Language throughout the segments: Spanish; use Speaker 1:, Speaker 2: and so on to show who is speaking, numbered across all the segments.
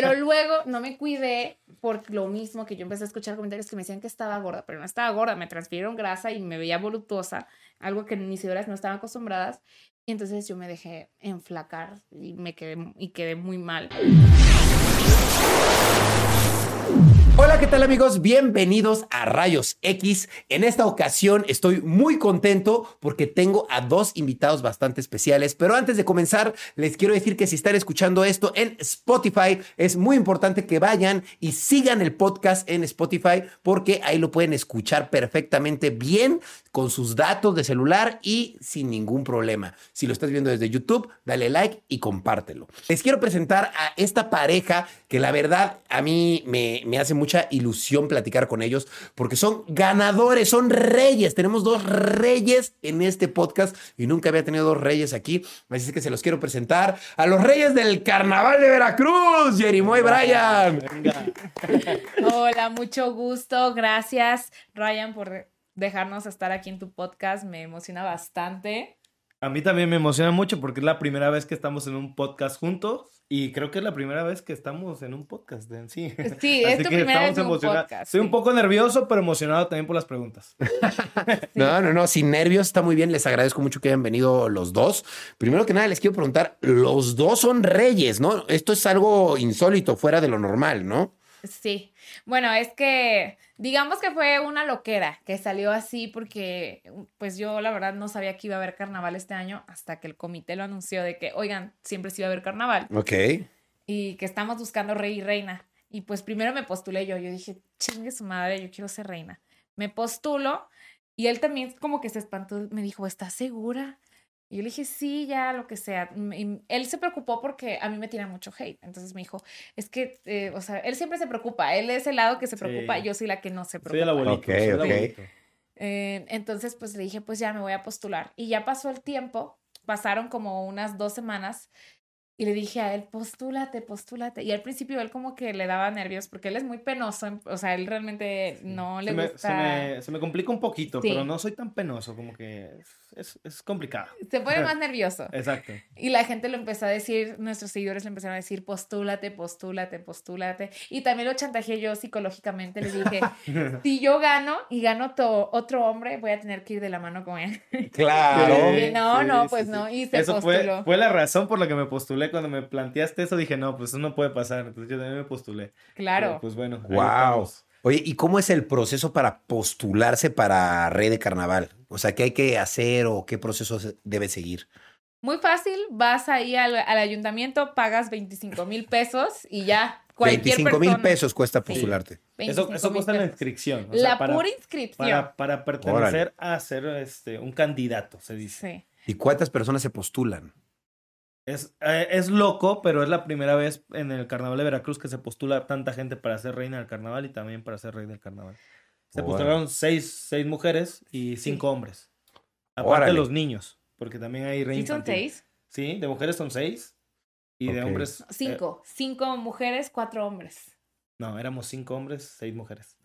Speaker 1: Pero luego no me cuidé por lo mismo que yo empecé a escuchar comentarios que me decían que estaba gorda, pero no estaba gorda, me transfirieron grasa y me veía voluptuosa, algo que mis seguidoras no estaban acostumbradas. Y entonces yo me dejé enflacar y me quedé y quedé muy mal.
Speaker 2: Hola, ¿qué tal amigos? Bienvenidos a Rayos X. En esta ocasión estoy muy contento porque tengo a dos invitados bastante especiales, pero antes de comenzar les quiero decir que si están escuchando esto en Spotify, es muy importante que vayan y sigan el podcast en Spotify porque ahí lo pueden escuchar perfectamente bien con sus datos de celular y sin ningún problema. Si lo estás viendo desde YouTube, dale like y compártelo. Les quiero presentar a esta pareja que la verdad a mí me, me hace mucha ilusión platicar con ellos porque son ganadores, son reyes. Tenemos dos reyes en este podcast y nunca había tenido dos reyes aquí. Así es que se los quiero presentar a los reyes del Carnaval de Veracruz, Jerimoy Brian.
Speaker 1: Hola, mucho gusto. Gracias, Ryan, por dejarnos estar aquí en tu podcast. Me emociona bastante.
Speaker 3: A mí también me emociona mucho porque es la primera vez que estamos en un podcast juntos y creo que es la primera vez que estamos en un podcast en sí.
Speaker 1: Sí, es tu primera vez en un podcast.
Speaker 3: Estoy un
Speaker 1: sí.
Speaker 3: poco nervioso, pero emocionado también por las preguntas.
Speaker 2: No, no, no, sin nervios, está muy bien. Les agradezco mucho que hayan venido los dos. Primero que nada, les quiero preguntar, los dos son reyes, ¿no? Esto es algo insólito, fuera de lo normal, ¿no?
Speaker 1: Sí. Bueno, es que digamos que fue una loquera que salió así porque pues yo la verdad no sabía que iba a haber carnaval este año hasta que el comité lo anunció de que, oigan, siempre sí iba a haber carnaval
Speaker 2: Ok.
Speaker 1: y que estamos buscando rey y reina. Y pues primero me postulé yo, yo dije, chingue su madre, yo quiero ser reina. Me postulo y él también como que se espantó, me dijo, ¿estás segura? Y yo le dije, sí, ya, lo que sea. Y él se preocupó porque a mí me tira mucho hate. Entonces me dijo, es que, eh, o sea, él siempre se preocupa. Él es el lado que se preocupa,
Speaker 3: Sí.
Speaker 1: yo soy la que no se
Speaker 3: Soy el
Speaker 1: preocupa.
Speaker 3: abuelito.
Speaker 2: Ok,
Speaker 3: soy el
Speaker 2: ok.
Speaker 1: Eh, entonces, pues le dije, pues ya me voy a postular. Y ya pasó el tiempo, pasaron como unas dos semanas y le dije a él, postúlate, postúlate. Y al principio él como que le daba nervios porque él es muy penoso, en- o sea, él realmente no le
Speaker 3: se, me,
Speaker 1: gusta...
Speaker 3: se, me, se me complica un poquito,
Speaker 1: Sí.
Speaker 3: pero no soy tan penoso, como que es, es, es complicado.
Speaker 1: Se pone más nervioso.
Speaker 3: Exacto.
Speaker 1: Y la gente lo empezó a decir, nuestros seguidores le empezaron a decir, postúlate, postúlate, postúlate. Y también lo chantajeé yo psicológicamente. Le dije, si yo gano y gano to- otro hombre, voy a tener que ir de la mano con él.
Speaker 2: Claro.
Speaker 1: No, no, pues
Speaker 3: sí.
Speaker 1: no, y se
Speaker 3: Eso fue,
Speaker 1: postuló.
Speaker 3: fue la razón por la que me postulé. Cuando me planteaste eso, dije, no, pues eso no puede pasar. Entonces yo también me postulé.
Speaker 1: Claro.
Speaker 3: Pero, pues bueno.
Speaker 2: Wow.
Speaker 3: estamos.
Speaker 2: Oye, ¿y cómo es el proceso para postularse para Rey de Carnaval? O sea, ¿qué hay que hacer o qué proceso debe seguir?
Speaker 1: Muy fácil, vas ahí al, al ayuntamiento, pagas 25 mil pesos y ya. Cualquier
Speaker 2: 25 mil pesos cuesta postularte.
Speaker 3: Eso,
Speaker 1: 25
Speaker 3: eso cuesta la inscripción. o
Speaker 1: La
Speaker 3: sea, para,
Speaker 1: pura inscripción.
Speaker 3: para, para pertenecer a ser este, un candidato, se dice.
Speaker 1: Sí.
Speaker 2: ¿Y cuántas personas se postulan?
Speaker 3: Es, eh, es loco, pero es la primera vez en el Carnaval de Veracruz que se postula tanta gente para ser reina del carnaval y también para ser rey del carnaval. Se
Speaker 2: Órale.
Speaker 3: postularon seis, seis mujeres y cinco hombres. Aparte
Speaker 2: Órale.
Speaker 3: los niños, porque también hay reina
Speaker 1: ¿Sí son
Speaker 3: infantil.
Speaker 1: seis?
Speaker 3: Sí, de mujeres son seis y de hombres... eh,
Speaker 1: Cinco. Cinco mujeres, cuatro hombres.
Speaker 3: no, éramos cinco hombres, seis mujeres.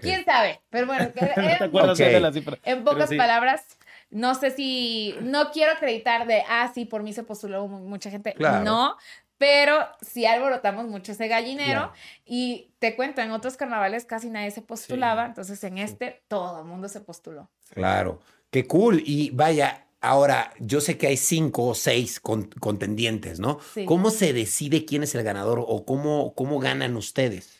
Speaker 1: ¿Quién sabe? Pero bueno, que-
Speaker 3: ¿No te
Speaker 1: eran
Speaker 3: acuerdas
Speaker 2: Ok.
Speaker 3: de la cifra?
Speaker 1: En pocas
Speaker 3: sí.
Speaker 1: palabras, no sé si, no quiero acreditar de, ah, sí, por mí se postuló mu- mucha gente.
Speaker 2: Claro.
Speaker 1: No, pero sí alborotamos mucho ese gallinero. Y te cuento, en otros carnavales casi nadie se postulaba,
Speaker 3: Sí.
Speaker 1: entonces en este todo el mundo se postuló.
Speaker 2: Claro. Qué cool. Y vaya, ahora, yo sé que hay cinco o seis con- contendientes, ¿no?
Speaker 1: Sí.
Speaker 2: ¿Cómo se decide quién es el ganador o cómo, cómo ganan ustedes?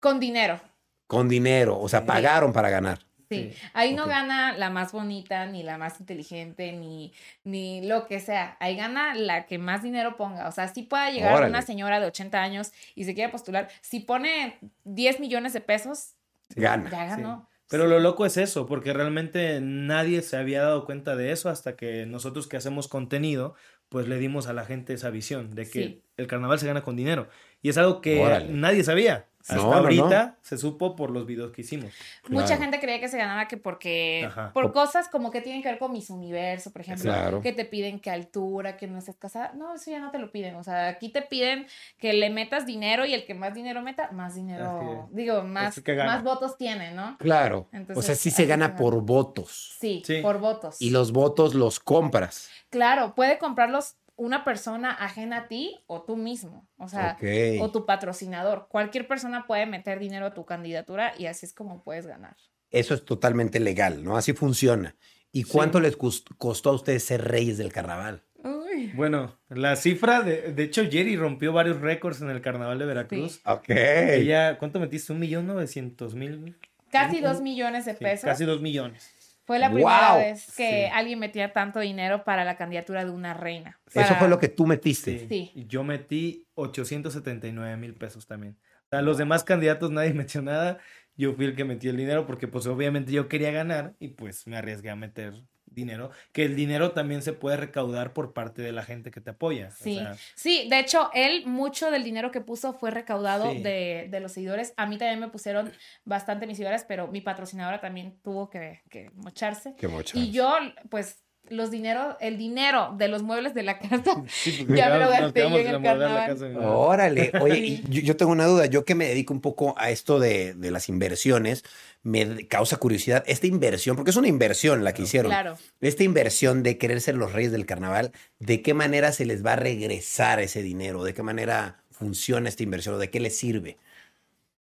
Speaker 1: Con dinero.
Speaker 2: Con dinero, o sea,
Speaker 3: Sí.
Speaker 2: pagaron para ganar.
Speaker 1: Sí,
Speaker 3: Sí,
Speaker 1: ahí no gana la más bonita, ni la más inteligente, ni, ni lo que sea. Ahí gana la que más dinero ponga. O sea, si pueda llegar
Speaker 2: Órale.
Speaker 1: una señora de 80 años y se quiere postular, si pone 10 millones de pesos,
Speaker 2: Gana.
Speaker 1: ya ganó.
Speaker 3: Pero lo loco es eso, porque realmente nadie se había dado cuenta de eso hasta que nosotros que hacemos contenido, pues le dimos a la gente esa visión de que
Speaker 1: Sí.
Speaker 3: el carnaval se gana con dinero. Y es algo que
Speaker 2: Órale.
Speaker 3: nadie sabía. Hasta
Speaker 2: No, no,
Speaker 3: ahorita se supo por los videos que hicimos.
Speaker 1: Mucha
Speaker 2: Claro.
Speaker 1: gente creía que se ganaba que porque
Speaker 3: Ajá.
Speaker 1: por
Speaker 2: O-
Speaker 1: cosas como que tienen que ver con mis universo, por ejemplo,
Speaker 2: Claro.
Speaker 1: que te piden que altura, que no estés casada. No, eso ya no te lo piden. O sea, aquí te piden que le metas dinero y el que más dinero meta, más dinero,
Speaker 3: Así
Speaker 1: digo, más,
Speaker 3: que
Speaker 1: más votos tiene, ¿no?
Speaker 2: Claro. o
Speaker 1: Entonces,
Speaker 2: sea, sí se gana
Speaker 1: se gana.
Speaker 2: por votos.
Speaker 1: Sí,
Speaker 3: Sí.
Speaker 1: por votos.
Speaker 2: Y los votos los compras.
Speaker 1: Claro, puede comprarlos una persona ajena a ti o tú mismo, o sea, o tu patrocinador. Cualquier persona puede meter dinero a tu candidatura y así es como puedes ganar.
Speaker 2: Eso es totalmente legal, ¿no? Así funciona. ¿Y cuánto les costó a ustedes ser reyes del carnaval?
Speaker 1: Uy.
Speaker 3: Bueno, la cifra, de, de hecho, Jerry rompió varios récords en el carnaval de Veracruz.
Speaker 2: Ok.
Speaker 3: Ella, ¿cuánto metiste? ¿Un millón novecientos mil?
Speaker 1: Casi dos millones de
Speaker 3: Sí,
Speaker 1: pesos.
Speaker 3: casi dos millones.
Speaker 1: Fue la primera vez que
Speaker 3: Sí.
Speaker 1: alguien metía tanto dinero para la candidatura de una reina.
Speaker 2: Eso fue lo que tú metiste.
Speaker 3: Sí. Yo metí 879 mil pesos también. O sea, los demás candidatos nadie metió nada. Yo fui el que metió el dinero porque pues obviamente yo quería ganar y pues me arriesgué a meter dinero. Que el dinero también se puede recaudar por parte de la gente que te apoya. O
Speaker 1: Sí,
Speaker 3: sea,
Speaker 1: sí, de hecho, él, mucho del dinero que puso fue recaudado
Speaker 3: Sí.
Speaker 1: de, de los seguidores. A mí también me pusieron bastante mis seguidores, pero mi patrocinadora también tuvo que, que mocharse.
Speaker 2: Qué mochas.
Speaker 1: Y yo, pues, los dineros, el dinero de los muebles de la casa,
Speaker 3: sí, porque
Speaker 1: Ya me lo gasté yo en el carnaval.
Speaker 3: casa.
Speaker 2: Órale, oye, y yo, yo tengo una duda. Yo que me dedico un poco a esto de, de las inversiones, me causa curiosidad. Esta inversión, porque es una inversión la que hicieron.
Speaker 1: claro.
Speaker 2: Esta inversión de querer ser los reyes del carnaval, ¿de qué manera se les va a regresar ese dinero? ¿De qué manera funciona esta inversión? ¿O de qué les sirve?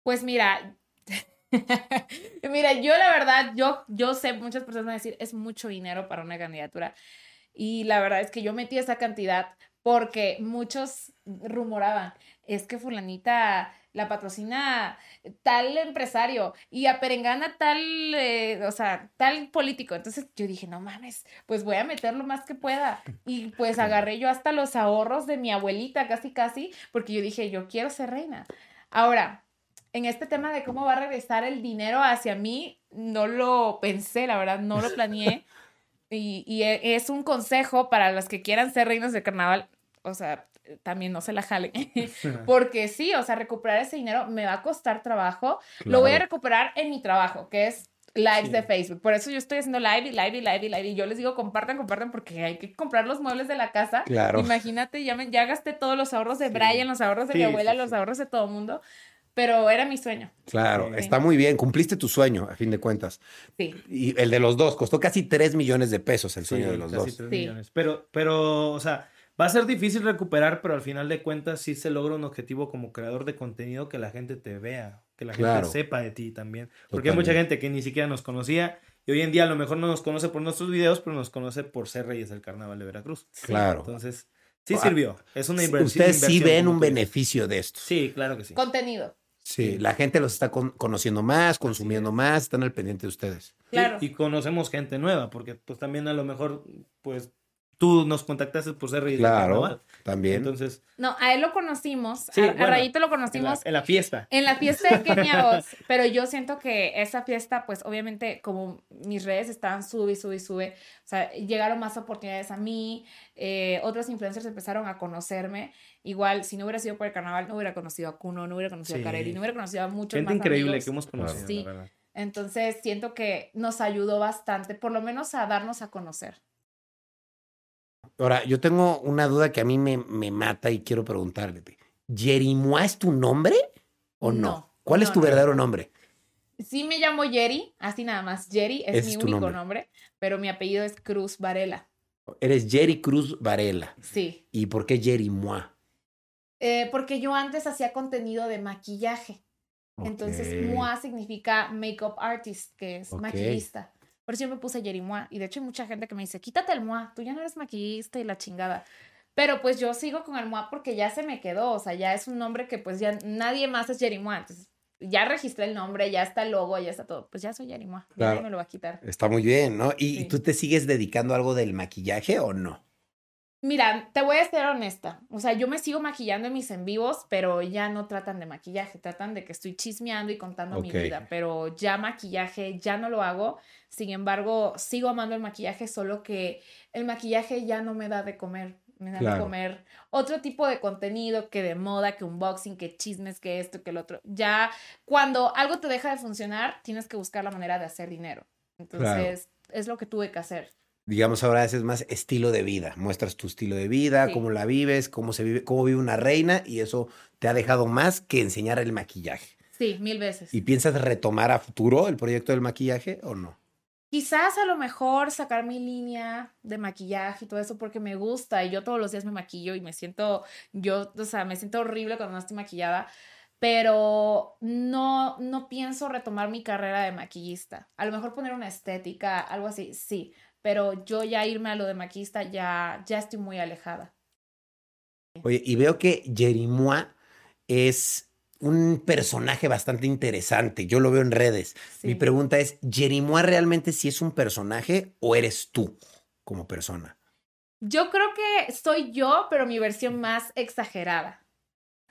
Speaker 1: Pues mira, mira, yo la verdad, yo, yo sé, muchas personas van a decir, es mucho dinero para una candidatura. Y la verdad es que yo metí esa cantidad porque muchos rumoraban, es que fulanita la patrocina tal empresario y a Perengana tal, eh, o sea, tal político. Entonces yo dije, no mames, pues voy a meter lo más que pueda. Y pues agarré yo hasta los ahorros de mi abuelita, casi, casi, porque yo dije, yo quiero ser reina. Ahora, en este tema de cómo va a regresar el dinero hacia mí, no lo pensé, la verdad, no lo planeé. Y, y e- es un consejo para las que quieran ser reinas de carnaval. O sea, también no se la jalen. Porque sí, o sea, recuperar ese dinero me va a costar trabajo. Lo voy a recuperar en mi trabajo, que es lives
Speaker 3: Sí.
Speaker 1: de Facebook. Por eso yo estoy haciendo live y live y live y live. Y yo les digo, compartan, compartan, porque hay que comprar los muebles de la casa.
Speaker 2: Claro.
Speaker 1: Imagínate, ya, me, ya gasté todos los ahorros de
Speaker 3: Sí.
Speaker 1: Brian, los ahorros de mi abuela, los ahorros de todo el mundo. Pero era mi sueño.
Speaker 2: Claro,
Speaker 3: Sí.
Speaker 2: está muy bien. Cumpliste tu sueño, a fin de cuentas.
Speaker 1: Sí.
Speaker 2: Y el de los dos costó casi 3 millones de pesos el sueño
Speaker 3: Sí,
Speaker 2: de los
Speaker 3: casi
Speaker 2: dos.
Speaker 3: tres
Speaker 1: Sí.
Speaker 3: millones. Pero, pero, o sea, va a ser difícil recuperar, pero al final de cuentas sí se logra un objetivo como creador de contenido que la gente te vea, que la gente sepa de ti también. Porque hay mucha gente que ni siquiera nos conocía y hoy en día a lo mejor no nos conoce por nuestros videos, pero nos conoce por ser reyes del carnaval de Veracruz.
Speaker 2: Claro.
Speaker 3: Entonces, sí
Speaker 2: Ah,
Speaker 3: sirvió. Es una inversión.
Speaker 2: Ustedes sí
Speaker 3: inversión,
Speaker 2: ven un beneficio de esto.
Speaker 3: Sí, claro que sí.
Speaker 1: Contenido.
Speaker 2: Sí, la gente los está con- conociendo más, consumiendo más, están al pendiente de ustedes.
Speaker 1: Claro.
Speaker 3: y conocemos gente nueva, porque pues también a lo mejor, pues tú nos contactaste por ser
Speaker 2: Claro. También.
Speaker 3: Entonces,
Speaker 1: No, a él lo conocimos.
Speaker 3: Sí,
Speaker 1: a, Rayito lo
Speaker 3: en la,
Speaker 1: conocimos
Speaker 3: en la fiesta.
Speaker 1: En la fiesta de Kenia Oz, pero yo siento que esa fiesta, pues obviamente como mis redes estaban sube y sube y sube, o sea, llegaron más oportunidades a mí, eh, otros influencers empezaron a conocerme, igual si no hubiera sido por el carnaval no hubiera conocido a Kuno, no hubiera conocido
Speaker 3: Sí.
Speaker 1: a Kareli, no hubiera conocido a muchos
Speaker 3: Gente
Speaker 1: más
Speaker 3: increíble
Speaker 1: amigos.
Speaker 3: que hemos conocido,
Speaker 1: Sí.
Speaker 3: la verdad.
Speaker 1: Entonces siento que nos ayudó bastante, por lo menos a darnos a conocer.
Speaker 2: Ahora, yo tengo una duda que a mí me, me mata y quiero preguntarle. ¿Yerimua es tu nombre o no?
Speaker 1: No,
Speaker 2: ¿Cuál es tu
Speaker 1: no.
Speaker 2: verdadero nombre?
Speaker 1: Sí me llamo Jerry, así nada más, Jerry es
Speaker 2: Ese
Speaker 1: mi
Speaker 2: es
Speaker 1: único
Speaker 2: nombre.
Speaker 1: nombre, pero mi apellido es Cruz Varela.
Speaker 2: Eres Jerry Cruz Varela.
Speaker 1: Sí.
Speaker 2: ¿Y por qué Yerimua?
Speaker 1: Eh, porque yo antes hacía contenido de maquillaje. Entonces. MOA significa makeup artist, que es maquillista. Por eso yo me puse Jerry Moa. Y de hecho hay mucha gente que me dice, quítate el Moa, tú ya no eres maquillista y la chingada. Pero pues yo sigo con el Moa porque ya se me quedó. O sea, ya es un nombre que pues ya nadie más es Jerry Moa. Entonces, ya registré el nombre, ya está el logo, ya está todo. Pues ya soy Jerry Moa. Ya
Speaker 2: Claro.
Speaker 1: me lo va a quitar.
Speaker 2: Está muy bien, ¿no? ¿Y, y
Speaker 1: Sí.
Speaker 2: tú te sigues dedicando a algo del maquillaje o no?
Speaker 1: Mira, te voy a ser honesta. O sea, yo me sigo maquillando en mis en vivos, pero ya no tratan de maquillaje, tratan de que estoy chismeando y contando mi vida, pero ya maquillaje ya no lo hago. Sin embargo, sigo amando el maquillaje, solo que el maquillaje ya no me da de comer. Me da de comer otro tipo de contenido que de moda, que unboxing, que chismes, que esto, que el otro. Ya cuando algo te deja de funcionar, tienes que buscar la manera de hacer dinero. Entonces, es lo que tuve que hacer.
Speaker 2: Digamos, ahora haces más estilo de vida. Muestras tu estilo de vida,
Speaker 1: Sí.
Speaker 2: cómo la vives, cómo se vive, cómo vive una reina, y eso te ha dejado más que enseñar el maquillaje.
Speaker 1: Sí, mil veces.
Speaker 2: ¿Y piensas retomar a futuro el proyecto del maquillaje o no?
Speaker 1: Quizás a lo mejor sacar mi línea de maquillaje y todo eso porque me gusta y yo todos los días me maquillo y me siento, yo, o sea, me siento horrible cuando no estoy maquillada, pero no, no pienso retomar mi carrera de maquillista. A lo mejor poner una estética, algo así, sí, pero yo ya irme a lo de maquillista ya, ya estoy muy alejada.
Speaker 2: Oye, y veo que Jerimois es un personaje bastante interesante. Yo lo veo en redes. Mi pregunta es, ¿Jerimois realmente sí es un personaje o eres tú como persona?
Speaker 1: Yo creo que soy yo, pero mi versión más exagerada.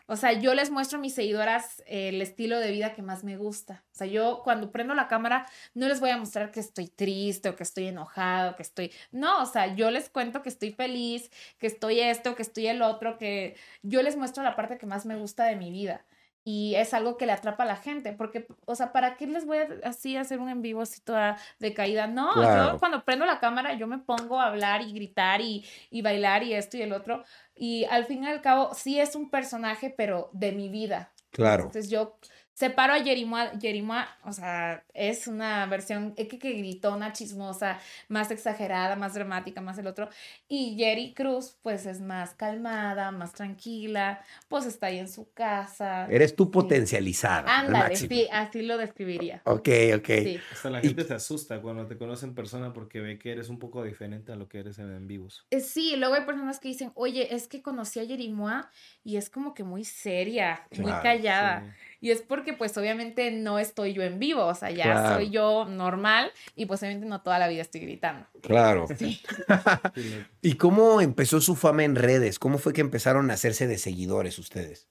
Speaker 1: O sea, yo les muestro a mis seguidoras eh, el estilo de vida que más me gusta. O sea, yo cuando prendo la cámara no les voy a mostrar que estoy triste o que estoy enojado, que estoy... No, o sea, yo les cuento que estoy feliz, que estoy esto, que estoy el otro, que yo les muestro la parte que más me gusta de mi vida. Y es algo que le atrapa a la gente, porque, o sea, ¿para qué les voy a así hacer un en vivo así toda decaída? No,
Speaker 2: Claro.
Speaker 1: yo cuando prendo la cámara yo me pongo a hablar y gritar y, y bailar y esto y el otro. Y al fin y al cabo sí es un personaje, pero de mi vida.
Speaker 2: Claro.
Speaker 1: Entonces yo separo a Jerimois, Jerimois, o sea, es una versión que, que gritona, chismosa, más exagerada, más dramática, más el otro. Y Jerry Cruz, pues es más calmada, más tranquila, pues está ahí en su casa.
Speaker 2: Eres tú potencializada. al
Speaker 1: Ándale, sí, así lo describiría.
Speaker 2: Ok, ok.
Speaker 1: Sí.
Speaker 3: Hasta la
Speaker 2: Y-
Speaker 3: gente se asusta cuando te conoce en persona porque ve que eres un poco diferente a lo que eres en, en vivos.
Speaker 1: Eh, Sí, luego hay personas que dicen, oye, es que conocí a Jerimois y es como que muy seria, muy
Speaker 2: Claro,
Speaker 1: callada.
Speaker 3: Sí.
Speaker 1: Y es porque pues obviamente no estoy yo en vivo, o sea, ya
Speaker 2: Claro.
Speaker 1: soy yo normal y pues obviamente no toda la vida estoy gritando.
Speaker 2: Claro.
Speaker 1: Sí.
Speaker 2: ¿Y cómo empezó su fama en redes? ¿Cómo fue que empezaron a hacerse de seguidores ustedes?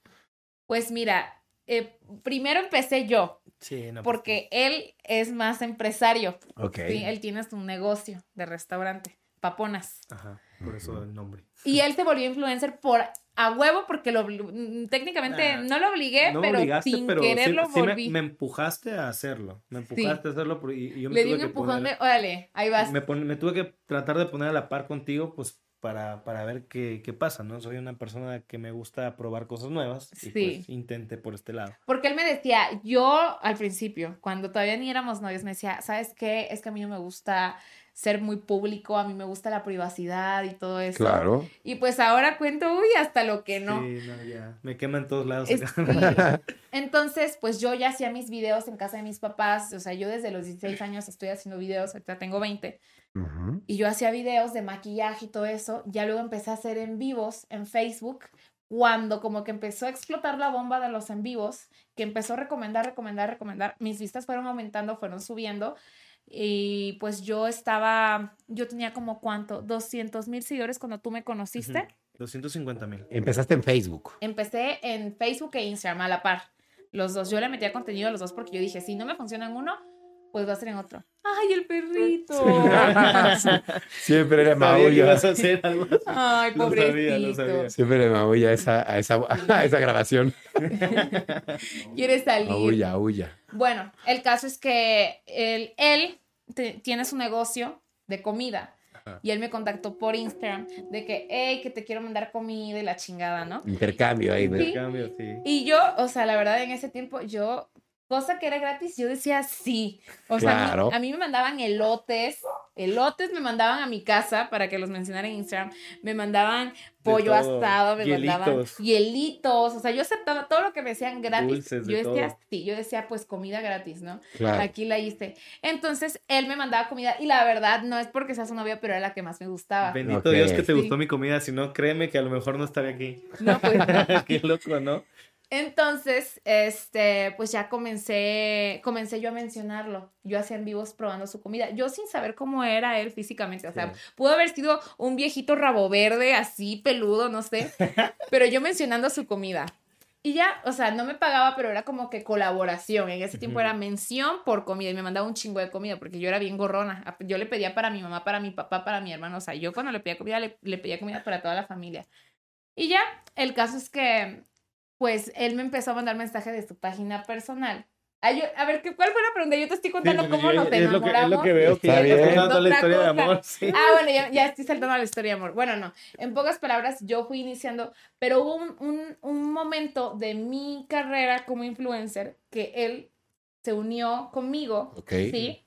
Speaker 1: Pues mira, eh, primero empecé yo,
Speaker 3: sí, no, pues,
Speaker 1: porque él es más empresario,
Speaker 2: Ok.
Speaker 1: ¿sí? Él tiene su negocio de restaurante, paponas.
Speaker 3: Ajá, por eso el nombre.
Speaker 1: Y él se volvió influencer por a huevo porque lo mm, técnicamente
Speaker 3: Nah,
Speaker 1: no lo obligué,
Speaker 3: No
Speaker 1: pero sin
Speaker 3: pero
Speaker 1: querer
Speaker 3: sí,
Speaker 1: lo
Speaker 3: sí me,
Speaker 1: volví.
Speaker 3: me empujaste a hacerlo. Me empujaste a hacerlo por- y, y yo me
Speaker 1: Le
Speaker 3: tuve
Speaker 1: di un
Speaker 3: que
Speaker 1: empujón
Speaker 3: poner-
Speaker 1: de, órale, ahí vas.
Speaker 3: me, pon- me tuve que tratar de poner a la par contigo, pues para, para ver qué, qué pasa, ¿no? Soy una persona que me gusta probar cosas nuevas y
Speaker 1: Sí.
Speaker 3: pues intente por este lado.
Speaker 1: Porque él me decía, yo al principio, cuando todavía ni éramos novios, me decía, ¿sabes qué? Es que a mí no me gusta ser muy público, a mí me gusta la privacidad y todo eso.
Speaker 2: Claro.
Speaker 1: Y pues ahora cuento, uy, hasta lo que no.
Speaker 3: Sí, no, ya. Me quema en todos lados.
Speaker 1: Es-. Entonces, pues yo ya hacía mis videos en casa de mis papás, o sea, yo desde los 16 años estoy haciendo videos, ahorita tengo 20,
Speaker 2: Ujú.
Speaker 1: y yo hacía videos de maquillaje y todo eso, ya luego empecé a hacer en vivos en Facebook, cuando como que empezó a explotar la bomba de los en vivos, que empezó a recomendar, recomendar, recomendar, mis vistas fueron aumentando, fueron subiendo, y pues yo estaba, yo tenía como cuánto, 200 mil seguidores cuando tú me conociste.
Speaker 3: Ujú. 250 mil.
Speaker 2: Empezaste en Facebook.
Speaker 1: Empecé en Facebook e Instagram a la par. Los dos. Yo le metía contenido a los dos porque yo dije, si no me funciona en uno, pues va a ser en otro. ¡Ay, el perrito!
Speaker 2: Siempre
Speaker 3: que
Speaker 2: maulla.
Speaker 3: ibas a hacer algo así.
Speaker 1: ¡Ay,
Speaker 3: Lo sabía,
Speaker 1: pobrecito!
Speaker 3: lo sabía.
Speaker 2: Siempre le maulla esa, a, esa, a esa grabación.
Speaker 1: Quiere salir.
Speaker 2: Aulla, aulla.
Speaker 1: Bueno, el caso es que él, él te- tiene su negocio de comida.
Speaker 3: Ajá.
Speaker 1: Y él me contactó por Instagram de que, hey, que te quiero mandar comida y la chingada, ¿no?
Speaker 2: Intercambio ahí. de-
Speaker 1: Sí.
Speaker 3: Cambio, sí.
Speaker 1: Y yo, o sea, la verdad, en ese tiempo, yo, cosa que era gratis, yo decía sí. O sea, a mí-
Speaker 2: Claro.
Speaker 1: a, mí, me mandaban elotes, elotes me mandaban a mi casa para que los mencionara en Instagram, me mandaban pollo asado, me mandaban
Speaker 3: Hielitos.
Speaker 1: hielitos, o sea, yo aceptaba todo lo que me decían gratis.
Speaker 3: Dulces, de
Speaker 1: yo decía,
Speaker 3: todo.
Speaker 1: sí, yo decía, pues comida gratis, ¿no?
Speaker 2: Claro.
Speaker 1: Aquí la hice. Entonces, él me mandaba comida y la verdad, no es porque sea su novia, pero era la que más me gustaba.
Speaker 3: Bendito. Dios que te
Speaker 1: Sí.
Speaker 3: gustó mi comida, si no, créeme que a lo mejor no estaría aquí.
Speaker 1: No, pues,
Speaker 3: Qué loco, ¿no?
Speaker 1: Entonces, este, pues ya comencé, comencé yo a mencionarlo. Yo hacía en vivos probando su comida. Yo sin saber cómo era él físicamente. O sea,
Speaker 3: Sí.
Speaker 1: pudo haber sido un viejito rabo verde, así, peludo, no sé. pero yo mencionando su comida. Y ya, o sea, no me pagaba, pero era como que colaboración. En ese tiempo era mención por comida y me mandaba un chingo de comida porque yo era bien gorrona. Yo le pedía para mi mamá, para mi papá, para mi hermano. O sea, yo cuando le pedía comida, le, le pedía comida para toda la familia. Y ya, el caso es que, pues, él me empezó a mandar mensajes de su página personal. Ay, yo- a ver, ¿qué- ¿cuál fue la pregunta? Yo te estoy contando
Speaker 3: Sí,
Speaker 1: cómo
Speaker 3: yo-
Speaker 1: nos
Speaker 3: es, lo que, es
Speaker 1: enamoramos.
Speaker 3: lo que veo que
Speaker 2: Está
Speaker 3: ya
Speaker 2: bien.
Speaker 3: estás contando la historia de amor. Sí.
Speaker 1: Ah, bueno, ya, ya estoy saltando a la historia de amor. Bueno, no. En pocas palabras, yo fui iniciando, pero hubo un, un, un momento de mi carrera como influencer que él se unió conmigo,
Speaker 2: Ok.
Speaker 1: ¿sí?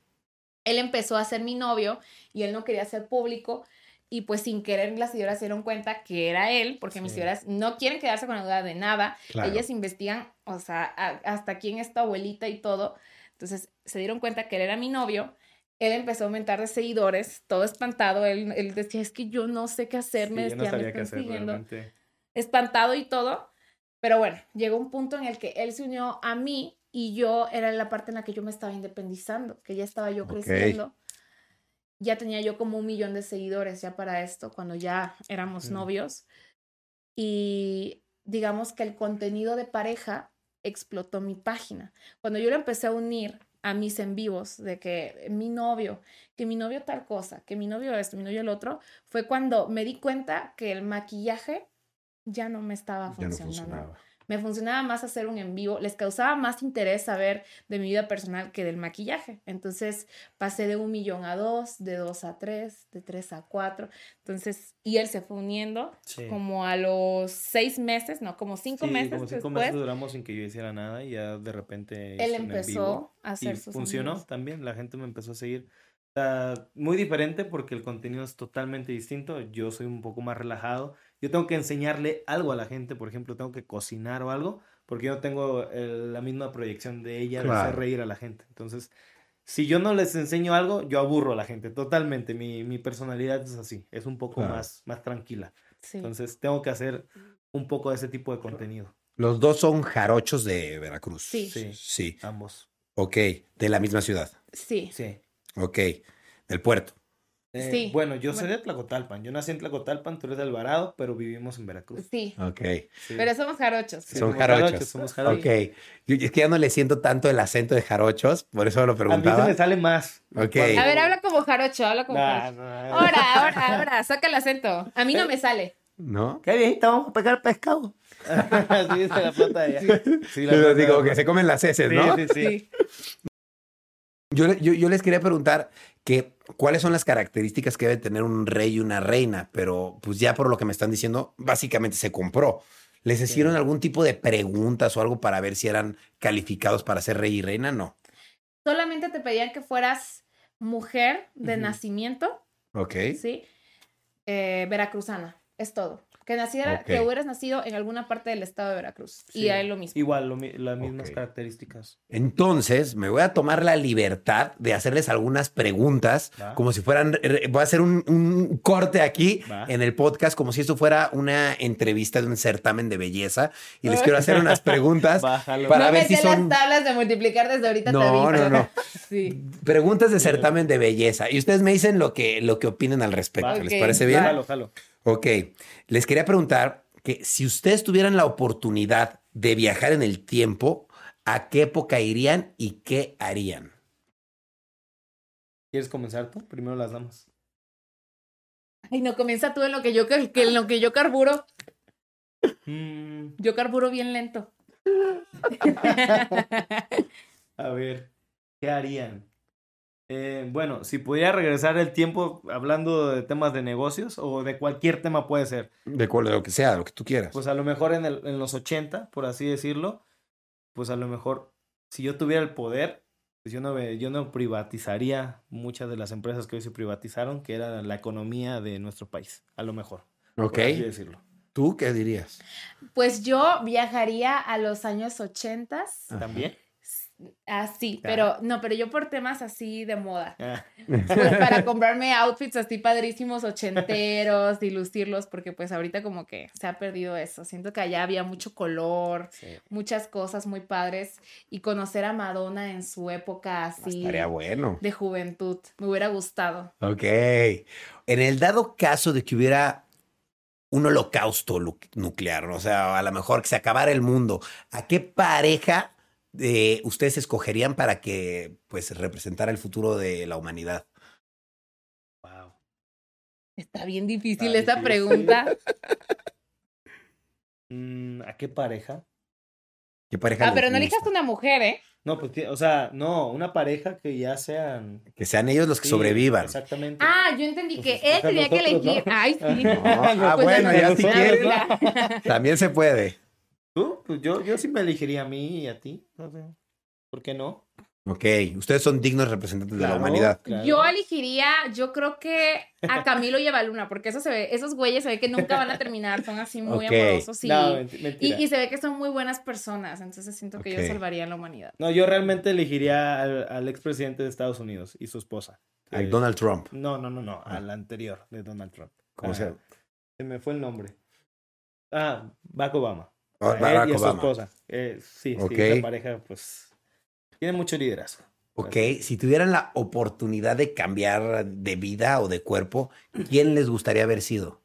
Speaker 1: él empezó a ser mi novio y él no quería ser público. Y pues sin querer las señoras se dieron cuenta que era él, porque mis señoras no quieren quedarse con la duda de nada.
Speaker 2: Claro.
Speaker 1: Ellas investigan, o sea, a- hasta quién es tu abuelita y todo. Entonces se dieron cuenta que él era mi novio. Él empezó a aumentar de seguidores, todo espantado. Él, él decía, es que yo no sé qué
Speaker 3: Sí, no
Speaker 1: ya me
Speaker 3: qué hacer
Speaker 1: siguiendo
Speaker 3: realmente.
Speaker 1: espantado y todo. Pero bueno, llegó un punto en el que él se unió a mí y yo era la parte en la que yo me estaba independizando, que ya estaba yo
Speaker 2: Ok.
Speaker 1: creciendo. Ya tenía yo como un millón de seguidores ya para esto, cuando ya éramos
Speaker 3: Mm.
Speaker 1: novios. Y digamos que el contenido de pareja explotó mi página. Cuando yo lo empecé a unir a mis en vivos de que mi novio, que mi novio tal cosa, que mi novio esto, mi novio el otro, fue cuando me di cuenta que el maquillaje ya no me estaba
Speaker 2: Ya no
Speaker 1: funcionando.
Speaker 2: funcionaba.
Speaker 1: Me funcionaba más hacer un en vivo, les causaba más interés saber de mi vida personal que del maquillaje. Entonces pasé de un millón a dos, de dos a tres, de tres a cuatro. Entonces, y él se fue uniendo
Speaker 3: Sí.
Speaker 1: como a los seis meses, no, como cinco
Speaker 3: Sí,
Speaker 1: meses
Speaker 3: como cinco
Speaker 1: después.
Speaker 3: meses duramos sin que yo hiciera nada y ya de repente
Speaker 1: él empezó
Speaker 3: vivo
Speaker 1: a
Speaker 3: y
Speaker 1: hacer sus
Speaker 3: funcionó
Speaker 1: amigos.
Speaker 3: también, la gente me empezó a seguir. Muy diferente porque el contenido es totalmente distinto, yo soy un poco más relajado, yo tengo que enseñarle algo a la gente, por ejemplo, tengo que cocinar o algo, porque yo no tengo el- la misma proyección de ella de hacer reír a la gente. Entonces, si yo no les enseño algo, yo aburro a la gente totalmente, mi, mi personalidad es así, es un poco
Speaker 2: Claro.
Speaker 3: más, más tranquila.
Speaker 1: Sí.
Speaker 3: Entonces, tengo que hacer un poco de ese tipo de contenido.
Speaker 2: Los dos son jarochos de Veracruz.
Speaker 1: Sí.
Speaker 3: Sí.
Speaker 2: Sí.
Speaker 3: Ambos.
Speaker 2: Ok. De la misma ciudad.
Speaker 1: sí.
Speaker 3: Sí.
Speaker 2: Ok. Del puerto.
Speaker 3: Eh,
Speaker 1: Sí.
Speaker 3: Bueno, yo soy de Tlacotalpan. Yo nací en Tlacotalpan, tú eres de Alvarado, pero vivimos en Veracruz.
Speaker 1: Sí.
Speaker 2: Ok.
Speaker 3: Sí.
Speaker 1: Pero somos jarochos.
Speaker 3: Sí,
Speaker 2: Son
Speaker 3: somos
Speaker 2: jarochos.
Speaker 3: Somos jarochos.
Speaker 2: Ok. Yo- es que ya no le siento tanto el acento de jarochos, por eso lo
Speaker 3: A mí se
Speaker 2: preguntaba.
Speaker 3: me sale más.
Speaker 2: Ok.
Speaker 1: A ver, habla como jarocho, habla como
Speaker 3: Nah,
Speaker 1: jarocho.
Speaker 3: nah.
Speaker 1: Ahora, ahora, ahora, saca el acento. A mí no me sale.
Speaker 2: ¿No?
Speaker 3: ¿Qué viejita? Vamos a pegar pescado. sí, es la flota de allá. Sí, la
Speaker 2: digo que se comen las heces, ¿no?
Speaker 3: sí, sí.
Speaker 2: Yo, yo, yo les quería preguntar que cuáles son las características que debe tener un rey y una reina, pero pues ya por lo que me están diciendo, básicamente se compró. ¿Les hicieron algún tipo de preguntas o algo para ver si eran calificados para ser rey y reina? No.
Speaker 1: Solamente te pedían que fueras mujer de nacimiento,
Speaker 2: Ok.
Speaker 1: ¿sí? Eh, veracruzana, es todo. Que naciera,
Speaker 2: Ok.
Speaker 1: que hubieras nacido en alguna parte del estado de Veracruz. Y
Speaker 3: Sí.
Speaker 1: a él lo mismo.
Speaker 3: Igual, lo las mismas características.
Speaker 2: Entonces, me voy a tomar la libertad de hacerles algunas preguntas,
Speaker 3: Va.
Speaker 2: como si fueran, re- voy a hacer un, un corte aquí
Speaker 3: Va.
Speaker 2: en el podcast, como si esto fuera una entrevista de un certamen de belleza, y les quiero hacer unas preguntas.
Speaker 3: Bájalo.
Speaker 2: Para
Speaker 1: no
Speaker 2: ver
Speaker 1: me
Speaker 2: si
Speaker 1: sé
Speaker 2: son-
Speaker 1: las tablas de multiplicar desde ahorita te
Speaker 2: No,
Speaker 1: aviso.
Speaker 2: no, no.
Speaker 1: Sí.
Speaker 2: Preguntas de certamen de belleza. Y ustedes me dicen lo que, lo que opinen al respecto.
Speaker 3: Va.
Speaker 2: ¿Les parece bien?
Speaker 3: Jalo, jalo.
Speaker 2: Ok. Les quería preguntar que si ustedes tuvieran la oportunidad de viajar en el tiempo, ¿a qué época irían y qué harían?
Speaker 3: ¿Quieres comenzar tú? Primero las damas.
Speaker 1: Ay, no, comienza tú en lo que yo, que en lo que yo carburo.
Speaker 3: Mm,
Speaker 1: Yo carburo bien lento.
Speaker 3: a ver, ¿qué harían? Eh, bueno, si pudiera regresar el tiempo hablando de temas de negocios o de cualquier tema puede ser.
Speaker 2: De, cual- de lo que sea, de lo que tú quieras.
Speaker 3: Pues a lo mejor en, el- en los 80, por así decirlo, pues a lo mejor si yo tuviera el poder, pues yo no, me- yo no privatizaría muchas de las empresas que hoy se privatizaron, que era la economía de nuestro país, a lo mejor,
Speaker 2: ok.
Speaker 3: por así decirlo.
Speaker 2: ¿Tú qué dirías?
Speaker 1: Pues yo viajaría a los años ochentas.
Speaker 2: Ajá.
Speaker 3: ¿También?
Speaker 1: Así, pero no, pero yo por temas así de moda.
Speaker 3: Ah,
Speaker 1: Pues para comprarme outfits así padrísimos, ochenteros, y lucirlos, porque pues ahorita como que se ha perdido eso. Siento que allá había mucho color,
Speaker 3: sí.
Speaker 1: muchas cosas muy padres, y conocer a Madonna en su época así
Speaker 2: Estaría bueno.
Speaker 1: de juventud, me hubiera gustado.
Speaker 2: Ok. En el dado caso de que hubiera un holocausto nuclear, o sea, a lo mejor que se acabara el mundo, ¿a qué pareja eh, ustedes escogerían para que pues representara el futuro de la humanidad?
Speaker 3: Wow.
Speaker 1: Está bien difícil
Speaker 3: Está
Speaker 1: esa
Speaker 3: difícil.
Speaker 1: pregunta.
Speaker 3: Mm, ¿A qué pareja?
Speaker 2: ¿Qué pareja
Speaker 1: Ah, pero no elijas una mujer, ¿eh?
Speaker 3: No, pues, o sea, no, una pareja que ya sean...
Speaker 2: Que sean ellos los que
Speaker 3: sí,
Speaker 2: sobrevivan.
Speaker 3: Exactamente.
Speaker 1: Ah, yo entendí
Speaker 3: Pues
Speaker 1: que él tenía que elegir.
Speaker 3: ¿no?
Speaker 1: Ay, sí.
Speaker 2: No, ah,
Speaker 1: Pues
Speaker 2: bueno, ya si quieres,
Speaker 1: ¿no?
Speaker 2: también se puede.
Speaker 3: ¿Tú? Pues yo, yo sí me elegiría a mí y a ti. ¿Por qué no?
Speaker 2: Ok, ustedes son dignos representantes de la humanidad.
Speaker 3: claro.
Speaker 1: Yo elegiría, yo creo que a Camilo y a Luna, porque eso se ve, esos güeyes se ve que nunca van a terminar, son así muy
Speaker 2: Ok.
Speaker 1: amorosos y,
Speaker 3: No,
Speaker 1: y, se ve que son muy buenas personas, entonces siento que yo salvaría a la humanidad.
Speaker 3: No, yo realmente elegiría al, al expresidente de Estados Unidos y su esposa.
Speaker 2: Al
Speaker 3: que-
Speaker 2: Donald Trump.
Speaker 3: No, no, no, no,
Speaker 2: Ah.
Speaker 3: al anterior de Donald Trump.
Speaker 2: ¿Cómo
Speaker 3: Ah,
Speaker 2: se
Speaker 3: Se me fue el nombre. Ah, Barack Obama. A él
Speaker 2: Barack
Speaker 3: y a su
Speaker 2: Obama.
Speaker 3: esposa. Eh, sí,
Speaker 2: Ok.
Speaker 3: sí, esa pareja, pues, tiene mucho liderazgo.
Speaker 2: Ok, si tuvieran la oportunidad de cambiar de vida o de cuerpo, ¿quién les gustaría haber sido?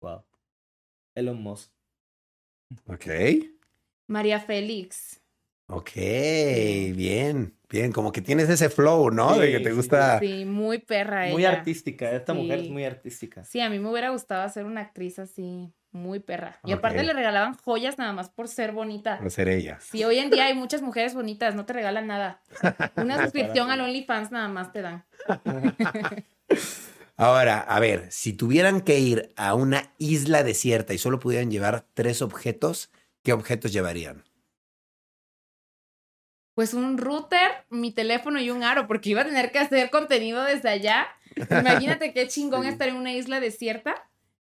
Speaker 3: Wow. Elon Musk.
Speaker 2: Ok.
Speaker 1: María Félix.
Speaker 2: Ok, bien, bien, como que tienes ese flow, ¿no? de que te gusta.
Speaker 1: Sí, muy perra
Speaker 3: Muy
Speaker 1: ella.
Speaker 3: artística, esta mujer es muy artística.
Speaker 1: Sí, a mí me hubiera gustado ser una actriz así, muy perra. Y aparte le regalaban joyas nada más por ser bonita.
Speaker 2: Por ser ella.
Speaker 1: Sí, hoy en día hay muchas mujeres bonitas, no te regalan nada. Una suscripción al OnlyFans nada más te dan.
Speaker 2: Ahora, a ver, si tuvieran que ir a una isla desierta y solo pudieran llevar tres objetos, ¿qué objetos llevarían?
Speaker 1: Pues un router, mi teléfono y un aro, porque iba a tener que hacer contenido desde allá. Imagínate qué chingón
Speaker 2: Sí.
Speaker 1: estar en una isla desierta.